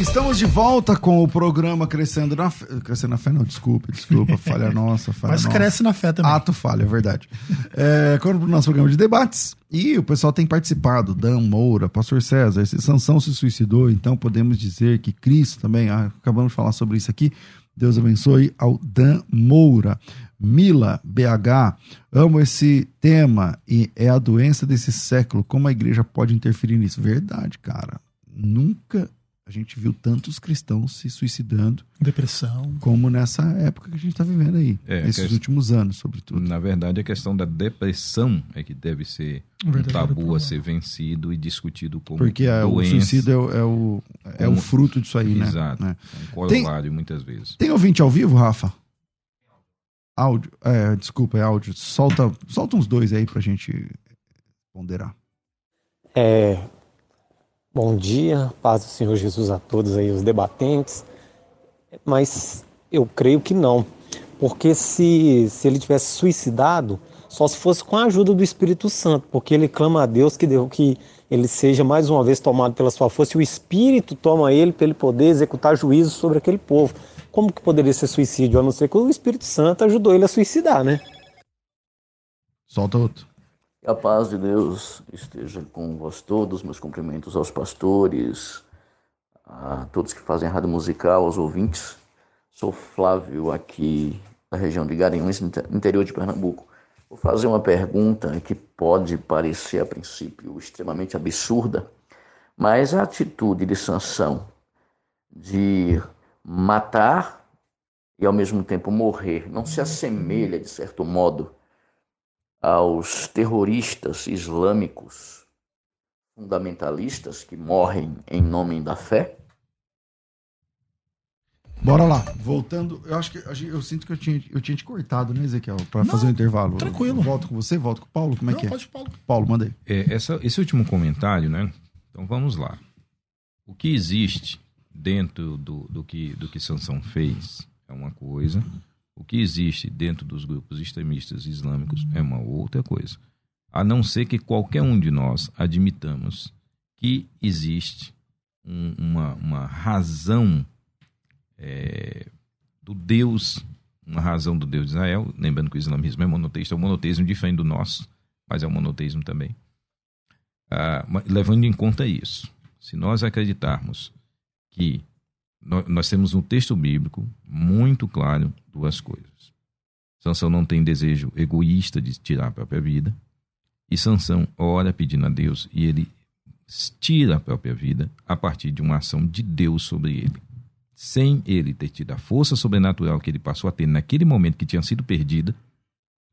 Speaker 1: Estamos de volta com o programa Crescendo na Fé. Crescendo na Fé, não, desculpa, desculpa, falha nossa, falha
Speaker 2: Mas
Speaker 1: nossa.
Speaker 2: cresce na fé também.
Speaker 1: Ato falha, é verdade. É, com o nosso programa de debates. E o pessoal tem participado. Dan Moura, Pastor César, esse Sansão se suicidou, então podemos dizer que Cristo também, ah, acabamos de falar sobre isso aqui. Deus abençoe ao Dan Moura. Mila BH, amo esse tema e é a doença desse século. Como a igreja pode interferir nisso? Verdade, cara. Nunca a gente viu tantos cristãos se suicidando
Speaker 2: Depressão.
Speaker 1: como nessa época que a gente está vivendo aí,
Speaker 3: É,
Speaker 1: nesses
Speaker 3: que-
Speaker 1: últimos anos, sobretudo.
Speaker 3: Na verdade, a questão da depressão é que deve ser
Speaker 2: Um
Speaker 3: um tabu
Speaker 2: problema.
Speaker 3: a ser vencido e discutido como
Speaker 1: Porque é, o
Speaker 3: doença.
Speaker 1: suicídio é, o- é o, é o
Speaker 3: Como-
Speaker 1: fruto disso aí, né?
Speaker 3: Exato.
Speaker 1: né?
Speaker 3: É um corolário, muitas vezes.
Speaker 1: Tem ouvinte ao vivo, Rafa? Áudio. É, desculpa, é áudio. Solta, solta uns dois aí pra gente ponderar.
Speaker 6: É, bom dia, paz do Senhor Jesus a todos aí, os debatentes. Mas eu creio que não, porque se, se ele tivesse suicidado, só se fosse com a ajuda do Espírito Santo, porque ele clama a Deus que, deu, que ele seja mais uma vez tomado pela sua força e o Espírito toma ele para ele poder executar juízo sobre aquele povo. Como que poderia ser suicídio, a não ser que o Espírito Santo ajudou ele a suicidar, né?
Speaker 1: Solta outro.
Speaker 7: A paz de Deus esteja com vós todos. Meus cumprimentos aos pastores, a todos que fazem rádio musical, aos ouvintes. Sou Flávio, aqui da região de Garanhuns, interior de Pernambuco. Vou fazer uma pergunta que pode parecer, a princípio, extremamente absurda, mas a atitude de Sansão de matar e ao mesmo tempo morrer não se assemelha, de certo modo, aos terroristas islâmicos fundamentalistas que morrem em nome da fé?
Speaker 1: Bora lá. Voltando, eu acho que eu sinto que eu tinha, eu tinha te cortado, né, Ezequiel? Pra fazer um intervalo.
Speaker 2: tranquilo.
Speaker 1: Eu volto com você, volto com o Paulo. Como é
Speaker 2: Não,
Speaker 1: que é?
Speaker 2: pode Paulo.
Speaker 1: Paulo, manda aí.
Speaker 3: É, essa- esse último comentário, né? Então vamos lá. O que existe dentro do, do que, do que Sansão fez é uma coisa. O que existe dentro dos grupos extremistas islâmicos é uma outra coisa. A não ser que qualquer um de nós admitamos que existe um- uma, uma razão é, do Deus, uma razão do Deus de Israel, lembrando que o islamismo é monoteísta, é um monoteísmo diferente do nosso, mas é um monoteísmo também. Ah, levando em conta isso, se nós acreditarmos que nós temos no texto bíblico muito claro duas coisas. Sansão não tem desejo egoísta de tirar a própria vida, e Sansão ora pedindo a Deus e ele tira a própria vida a partir de uma ação de Deus sobre ele. Sem ele ter tido a força sobrenatural que ele passou a ter naquele momento que tinha sido perdida,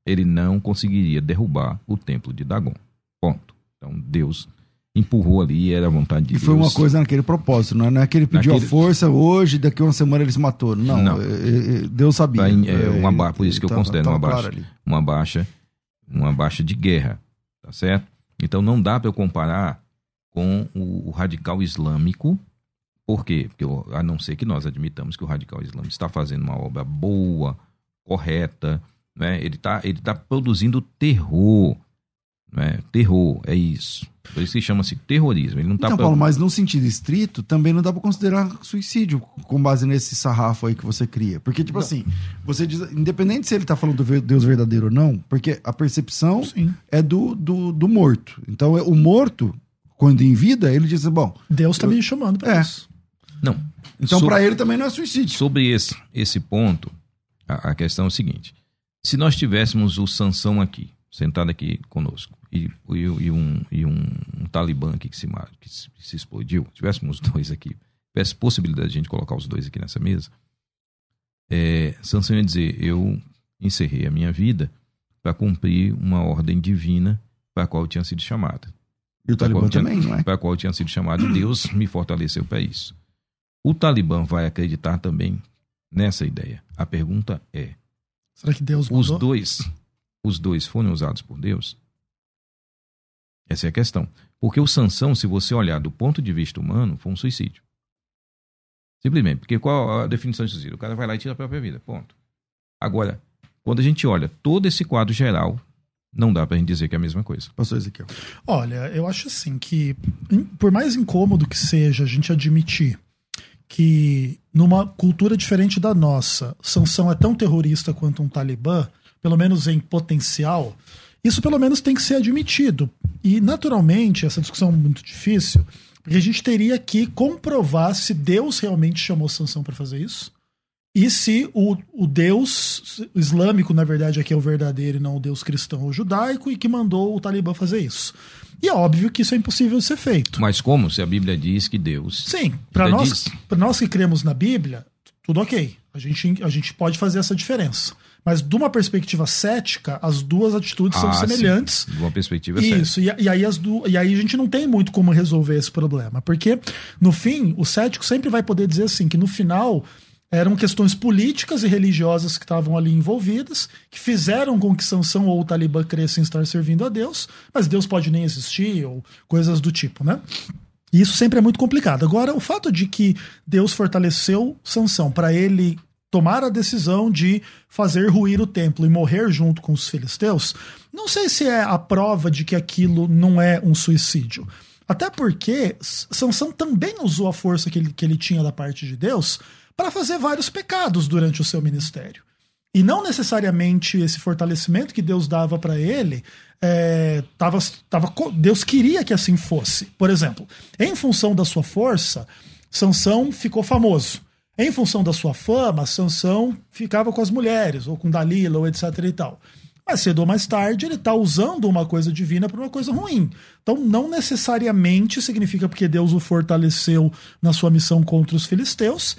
Speaker 3: ele não conseguiria derrubar o templo de Dagon. Ponto. Então Deus empurrou ali, era a vontade de
Speaker 1: E
Speaker 3: Deus.
Speaker 1: foi uma coisa naquele propósito, não é, não é que ele pediu
Speaker 3: Naquele-
Speaker 1: a força hoje, daqui a uma semana ele se matou. Não,
Speaker 3: Não.
Speaker 1: é- é- Deus sabia.
Speaker 3: Tá em- é uma ba- por isso que eu
Speaker 1: tava-
Speaker 3: considero
Speaker 1: tava
Speaker 3: uma baixa.
Speaker 1: claro
Speaker 3: uma baixa, uma baixa de guerra, tá certo? Então não dá para eu comparar com o, o radical islâmico, por quê? Porque eu- a não ser que nós admitamos que o radical islâmico está fazendo uma obra boa, correta, né? Ele está ele tá produzindo terror, Né? Terror, é isso. Por isso que chama-se terrorismo. Ele não tá
Speaker 1: Então,
Speaker 3: pra-
Speaker 1: Paulo, mas no sentido estrito, também não dá pra considerar suicídio com base nesse sarrafo aí que você cria. Porque, tipo assim, você diz, independente se ele tá falando do Deus verdadeiro ou não, porque a percepção
Speaker 2: Sim.
Speaker 1: é do, do, do morto. Então, é- o morto, quando em vida, ele diz, bom,
Speaker 2: Deus tá me chamando pra
Speaker 1: É.
Speaker 2: isso.
Speaker 3: Não.
Speaker 1: então
Speaker 3: Sobre-
Speaker 1: pra ele também não é suicídio.
Speaker 3: Sobre esse, esse ponto, a, a questão é o seguinte: se nós tivéssemos o Sansão aqui, sentado aqui conosco, e, e, e um, e um, um talibã aqui que se, que se, que se explodiu, tivéssemos os dois aqui, tivesse possibilidade de a gente colocar os dois aqui nessa mesa, é, Sansão ia dizer: Eu encerrei a minha vida para cumprir uma ordem divina para a qual eu tinha sido chamado.
Speaker 1: E o Talibã
Speaker 3: tinha-
Speaker 1: também, não é?
Speaker 3: Para a qual eu tinha sido chamado e Deus me fortaleceu para isso. O Talibã vai acreditar também nessa ideia. A pergunta é:
Speaker 2: Será que Deus
Speaker 3: os
Speaker 2: mandou?
Speaker 3: dois, os dois foram usados por Deus? Essa é a questão. Porque o Sansão, se você olhar do ponto de vista humano, foi um suicídio. Simplesmente, porque qual a definição de suicídio? O cara vai lá e tira a própria vida, ponto. Agora, quando a gente olha todo esse quadro geral, não dá pra gente dizer que é a mesma coisa.
Speaker 1: Pastor Ezequiel.
Speaker 2: Olha, eu acho assim que, por mais incômodo que seja a gente admitir que numa cultura diferente da nossa, Sansão é tão terrorista quanto um talibã, pelo menos em potencial, isso pelo menos tem que ser admitido. E, naturalmente, essa discussão é muito difícil, porque a gente teria que comprovar se Deus realmente chamou Sansão para fazer isso. E se o, o Deus islâmico, na verdade, aqui é o verdadeiro e não o Deus cristão ou judaico, e que mandou o Talibã fazer isso. E é óbvio que isso é impossível de ser feito.
Speaker 3: Mas como se a Bíblia diz que Deus.
Speaker 2: Sim, para nós,
Speaker 3: diz.
Speaker 2: nós que cremos na Bíblia, tudo ok. A gente, a gente pode fazer essa diferença. Mas de uma perspectiva cética, as duas atitudes são
Speaker 3: Ah, sim.
Speaker 2: semelhantes.
Speaker 3: De uma perspectiva séria.
Speaker 2: Isso, e, e aí as du... e aí a gente não tem muito como resolver esse problema. Porque, no fim, o cético sempre vai poder dizer assim, que no final eram questões políticas e religiosas que estavam ali envolvidas, que fizeram com que Sansão ou o Talibã crescem estar servindo a Deus, mas Deus pode nem existir, ou coisas do tipo, né? E isso sempre é muito complicado. Agora, o fato de que Deus fortaleceu Sansão para ele tomar a decisão de fazer ruir o templo e morrer junto com os filisteus, não sei se é a prova de que aquilo não é um suicídio. Até porque Sansão também usou a força que ele, que ele tinha da parte de Deus para fazer vários pecados durante o seu ministério. E não necessariamente esse fortalecimento que Deus dava para ele, é, tava, tava, Deus queria que assim fosse. Por exemplo, em função da sua força, Sansão ficou famoso. Em função da sua fama, Sansão ficava com as mulheres, ou com Dalila, ou etc e tal. Mas cedo ou mais tarde, ele está usando uma coisa divina para uma coisa ruim. Então, não necessariamente significa porque Deus o fortaleceu na sua missão contra os filisteus,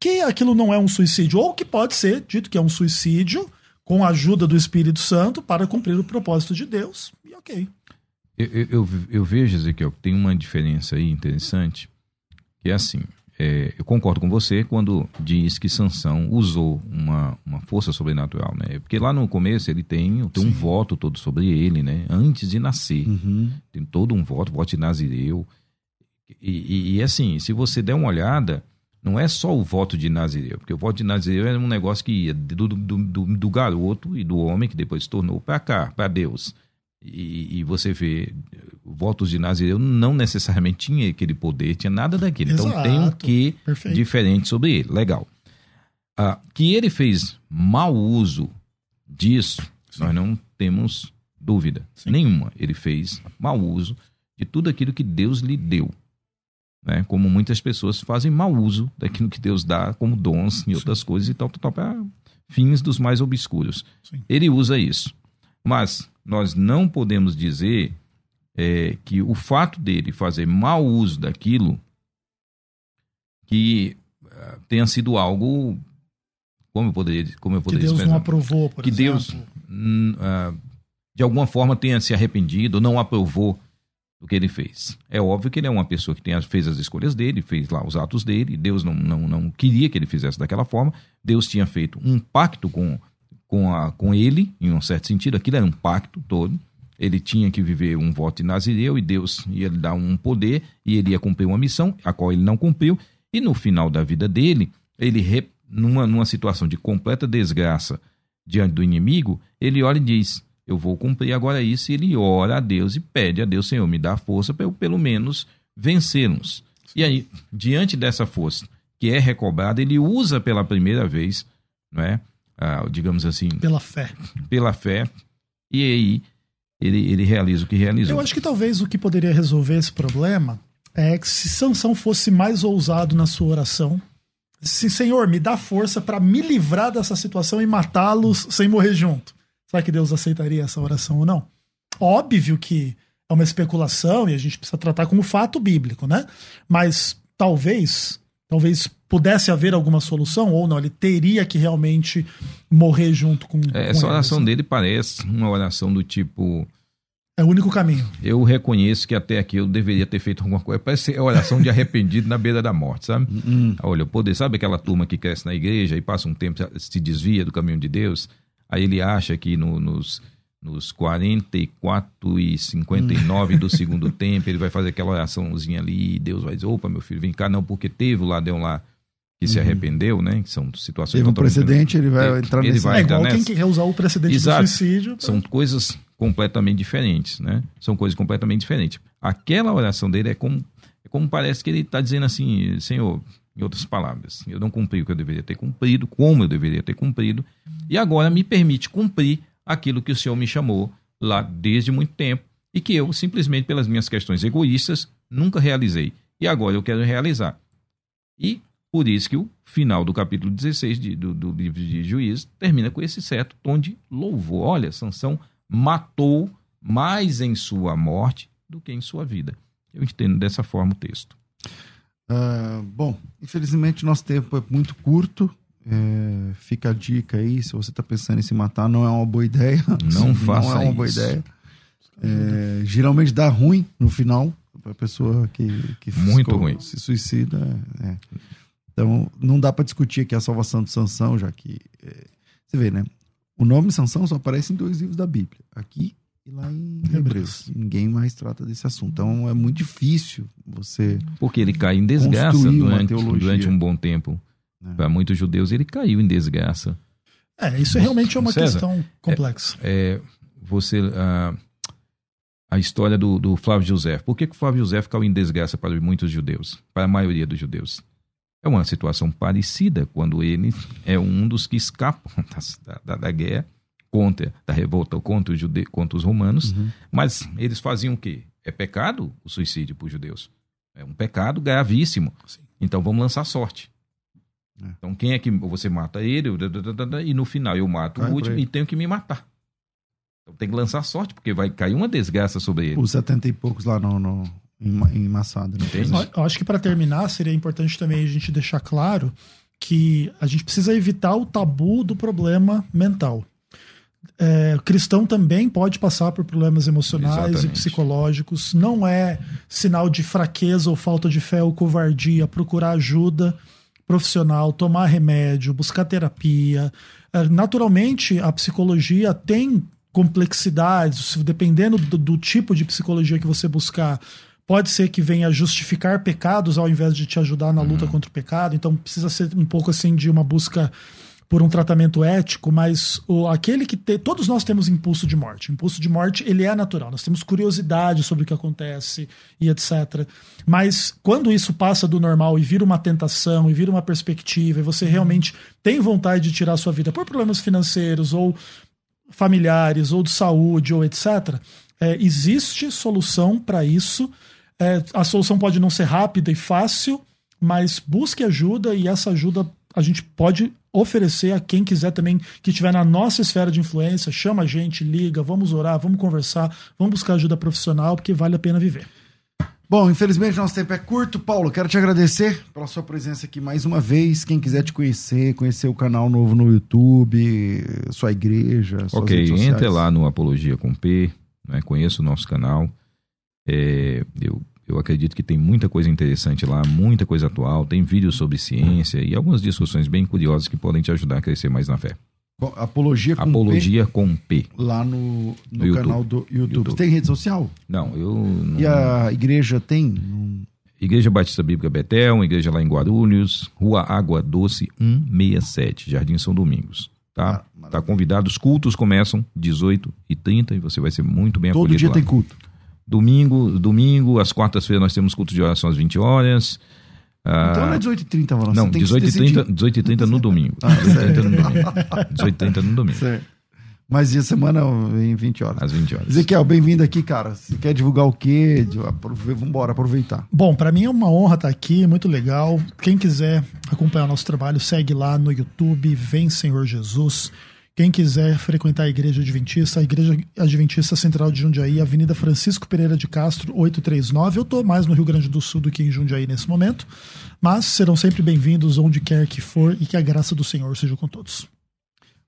Speaker 2: que aquilo não é um suicídio, ou que pode ser dito que é um suicídio com a ajuda do Espírito Santo para cumprir o propósito de Deus. E ok.
Speaker 3: Eu, eu, eu- vejo, Ezequiel, que tem uma diferença aí interessante, que é assim, é, eu concordo com você quando diz que Sansão usou uma, uma força sobrenatural, né? Porque lá no começo ele tem, tem um voto todo sobre ele, né? Antes de nascer.
Speaker 1: Uhum.
Speaker 3: Tem todo um voto, voto de Nazireu. E, e- e, assim, se você der uma olhada, não é só o voto de Nazireu, porque o voto de Nazireu era um negócio que ia do, do, do, do garoto e do homem que depois se tornou para cá, para Deus. E, e você vê, votos de Nazireu não necessariamente tinha aquele poder, tinha nada daquilo. Então
Speaker 2: Exato.
Speaker 3: tem um quê
Speaker 2: Perfeito.
Speaker 3: diferente sobre ele. Legal. Ah, que ele fez mau uso disso, nós não temos dúvida nenhuma. Ele fez mau uso de tudo aquilo que Deus lhe deu. Né? Como muitas pessoas fazem mau uso daquilo que Deus dá como dons e outras coisas e tal, tal, tal, para fins dos mais obscuros.
Speaker 2: Sim.
Speaker 3: Ele usa isso. Mas nós não podemos dizer é, que o fato dele fazer mau uso daquilo que ah, tenha sido algo como eu poderia como eu
Speaker 2: Que
Speaker 3: poderia
Speaker 2: Deus não aprovou, por
Speaker 3: que
Speaker 2: exemplo.
Speaker 3: Deus hum, ah, de alguma forma tenha se arrependido não aprovou do que ele fez é óbvio que ele é uma pessoa que tenha, fez as escolhas dele fez lá os atos dele Deus não, não, não queria que ele fizesse daquela forma Deus tinha feito um pacto com com, a, com ele, em um certo sentido, aquilo era um pacto todo. Ele tinha que viver um voto de Nazireu e Deus ia lhe dar um poder e ele ia cumprir uma missão, a qual ele não cumpriu. E no final da vida dele, ele, numa, numa situação de completa desgraça diante do inimigo, ele olha e diz: eu vou cumprir agora isso. E ele ora a Deus e pede a Deus, Senhor, me dá força para eu pelo menos vencê-los. E aí, diante dessa força que é recobrada, ele usa pela primeira vez, não é? Ah, digamos assim.
Speaker 2: Pela fé.
Speaker 3: Pela fé. E aí ele, ele realiza o que realizou.
Speaker 2: Eu acho que talvez o que poderia resolver esse problema é que se Sansão fosse mais ousado na sua oração, se Senhor me dá força para me livrar dessa situação e matá-los sem morrer junto. Será que Deus aceitaria essa oração ou não? Óbvio que é uma especulação e a gente precisa tratar como fato bíblico, né? Mas talvez, talvez pudesse haver alguma solução ou não, ele teria que realmente morrer junto com,
Speaker 3: É,
Speaker 2: com
Speaker 3: essa oração
Speaker 2: né?
Speaker 3: dele parece uma oração do tipo.
Speaker 2: É o único caminho.
Speaker 3: Eu reconheço que até aqui eu deveria ter feito alguma coisa. Parece ser a oração de arrependido na beira da morte, sabe? Olha, eu poder, sabe aquela turma que cresce na igreja e passa um tempo, se desvia do caminho de Deus? Aí ele acha que no- nos, nos 44 e 59 do segundo tempo ele vai fazer aquela oraçãozinha ali e Deus vai dizer: opa, meu filho, vem cá, não, porque teve o ladrão lá que se arrependeu, né? Que são situações
Speaker 1: Teve um precedente, ele vai
Speaker 3: É,
Speaker 1: entrar
Speaker 3: ele
Speaker 1: nesse.
Speaker 3: vai
Speaker 2: é
Speaker 3: entrar
Speaker 2: igual quem quer usar o precedente
Speaker 3: Exato.
Speaker 2: do suicídio. pra-
Speaker 3: São coisas completamente diferentes, né? São coisas completamente diferentes. Aquela oração dele é como, é como parece que ele está dizendo assim, Senhor, em outras palavras, eu não cumpri o que eu deveria ter cumprido, como eu deveria ter cumprido, e agora me permite cumprir aquilo que o Senhor me chamou lá desde muito tempo e que eu, simplesmente pelas minhas questões egoístas, nunca realizei. E agora eu quero realizar. E por isso que o final do capítulo 16 de- do, do livro de Juízes termina com esse certo tom de louvor. Olha, Sansão matou mais em sua morte do que em sua vida. Eu entendo dessa forma o texto.
Speaker 1: Ah, bom, infelizmente nosso tempo é muito curto. É, fica a dica aí, se você está pensando em se matar, não é uma boa ideia.
Speaker 3: Não faça
Speaker 1: Não é uma boa
Speaker 3: isso.
Speaker 1: ideia. É, geralmente dá ruim no final para a pessoa que, que
Speaker 3: Muito ruim.
Speaker 1: se suicida. é. Então não dá para discutir aqui a salvação de Sansão, já que é, você vê, né? O nome Sansão só aparece em dois livros da Bíblia, aqui e lá em Hebreus. Ninguém mais trata desse assunto. Então é muito difícil você
Speaker 3: Porque ele cai em desgraça durante, durante um bom tempo.
Speaker 1: É.
Speaker 3: Para muitos judeus, ele caiu em desgraça.
Speaker 2: É, isso realmente é uma
Speaker 3: César,
Speaker 2: questão complexa.
Speaker 3: É, você. ah, a história do, do Flávio José. Por que, que o Flávio José caiu em desgraça para muitos judeus? Para a maioria dos judeus? É uma situação parecida quando ele é um dos que escapam da, da, da guerra contra, da revolta contra os, jude, contra os romanos. Mas eles faziam o quê? É pecado o suicídio para os judeus. É um pecado gravíssimo. Então vamos lançar sorte.
Speaker 1: É.
Speaker 3: Então quem é que você mata ele e no final eu mato
Speaker 1: Cai
Speaker 3: o último e tenho que me matar. Então tem que lançar sorte porque vai cair uma desgraça sobre ele.
Speaker 1: os 70 e poucos lá no, no, em, em Massada. Né?
Speaker 3: Entende?
Speaker 2: Eu- acho que para terminar seria importante também a gente deixar claro que a gente precisa evitar o tabu do problema mental. É, o cristão também pode passar por problemas emocionais e
Speaker 3: Exatamente.
Speaker 2: psicológicos. Não é sinal de fraqueza ou falta de fé ou covardia procurar ajuda profissional, tomar remédio, buscar terapia. É, Naturalmente, a psicologia tem complexidades, dependendo do, do tipo de psicologia que você buscar. Pode ser que venha justificar pecados ao invés de te ajudar na luta contra o pecado. Então precisa ser um pouco assim de uma busca por um tratamento ético, mas o, aquele que te, todos nós temos impulso de morte. O impulso de morte ele é natural. Nós temos curiosidade sobre o que acontece e etc. Mas quando isso passa do normal e vira uma tentação e vira uma perspectiva e você realmente tem vontade de tirar a sua vida por problemas financeiros ou familiares ou de saúde ou etc. é, existe solução para isso. É, a solução pode não ser rápida e fácil, mas busque ajuda e essa ajuda a gente pode oferecer a quem quiser também que estiver na nossa esfera de influência. Chama a gente, liga, vamos orar, vamos conversar, vamos buscar ajuda profissional porque vale a pena viver.
Speaker 1: Bom, infelizmente nosso tempo é curto. Paulo, quero te agradecer pela sua presença aqui mais uma vez. Quem quiser te conhecer, conhecer o canal novo no YouTube, sua igreja, suas
Speaker 3: Ok, entre lá no Apologia com P, né, conheça o nosso canal. É, eu, eu acredito que tem muita coisa interessante lá, muita coisa atual, tem vídeos sobre ciência e algumas discussões bem curiosas que podem te ajudar a crescer mais na fé.
Speaker 1: Bom, Apologia com
Speaker 3: Apologia com P.
Speaker 1: P, lá no, no
Speaker 3: No
Speaker 1: canal do YouTube.
Speaker 3: YouTube.
Speaker 1: Tem rede social?
Speaker 3: Não, eu. Não...
Speaker 1: E a igreja tem?
Speaker 3: Igreja Batista Bíblica Betel, uma igreja lá em Guarulhos, Rua Água Doce 167, Jardim São Domingos. Tá? Tá convidado. Os cultos começam 18 e 30 e você vai ser muito bem
Speaker 1: Todo
Speaker 3: acolhido
Speaker 1: dia
Speaker 3: lá.
Speaker 1: tem culto.
Speaker 3: Domingo, domingo, às quartas-feiras nós temos culto de oração às 20 horas. Ah,
Speaker 1: Então não é 18 e 30, Valão.
Speaker 3: não,
Speaker 1: você tem que
Speaker 3: 18 e,
Speaker 1: decidir.
Speaker 3: 30, 18 e 30 no domingo.
Speaker 1: Ah,
Speaker 3: 18 e 30 no domingo. 18 e 30 no domingo.
Speaker 1: Certo. Mas dia de semana em 20 horas.
Speaker 3: Às 20 horas.
Speaker 1: Ezequiel, bem-vindo aqui, cara. Você quer divulgar o quê? De- aprove- Vambora, aproveitar.
Speaker 2: Bom, para mim é uma honra estar aqui, muito legal. Quem quiser acompanhar o nosso trabalho, segue lá no YouTube, Vem Senhor Jesus. Quem quiser frequentar a Igreja Adventista, a Igreja Adventista Central de Jundiaí, Avenida Francisco Pereira de Castro, 839. Eu estou mais no Rio Grande do Sul do que em Jundiaí nesse momento, mas serão sempre bem-vindos onde quer que for e que a graça do Senhor seja com todos.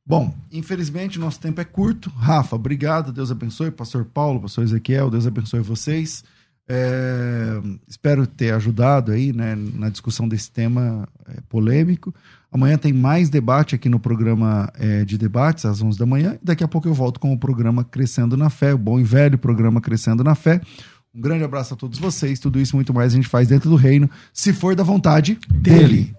Speaker 1: Bom, infelizmente nosso tempo é curto. Rafa, obrigado. Deus abençoe. Pastor Paulo, pastor Ezequiel, Deus abençoe vocês. É, espero ter ajudado aí né, na discussão desse tema é, polêmico. Amanhã tem mais debate aqui no programa é, de debates, às 11 da manhã. Daqui a pouco eu volto com o programa Crescendo na Fé, o bom e velho programa Crescendo na Fé. Um grande abraço a todos vocês. Tudo isso e muito mais a gente faz dentro do reino, se for da vontade dele.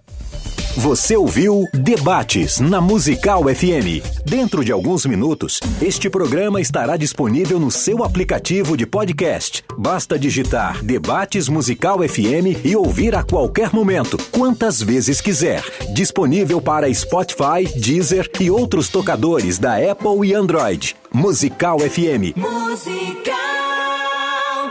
Speaker 4: Você ouviu Debates na Musical FM. Dentro de alguns minutos, este programa estará disponível no seu aplicativo de podcast. Basta digitar Debates Musical FM e ouvir a qualquer momento, quantas vezes quiser. Disponível para Spotify, Deezer e outros tocadores da Apple e Android. Musical FM.
Speaker 8: Musical.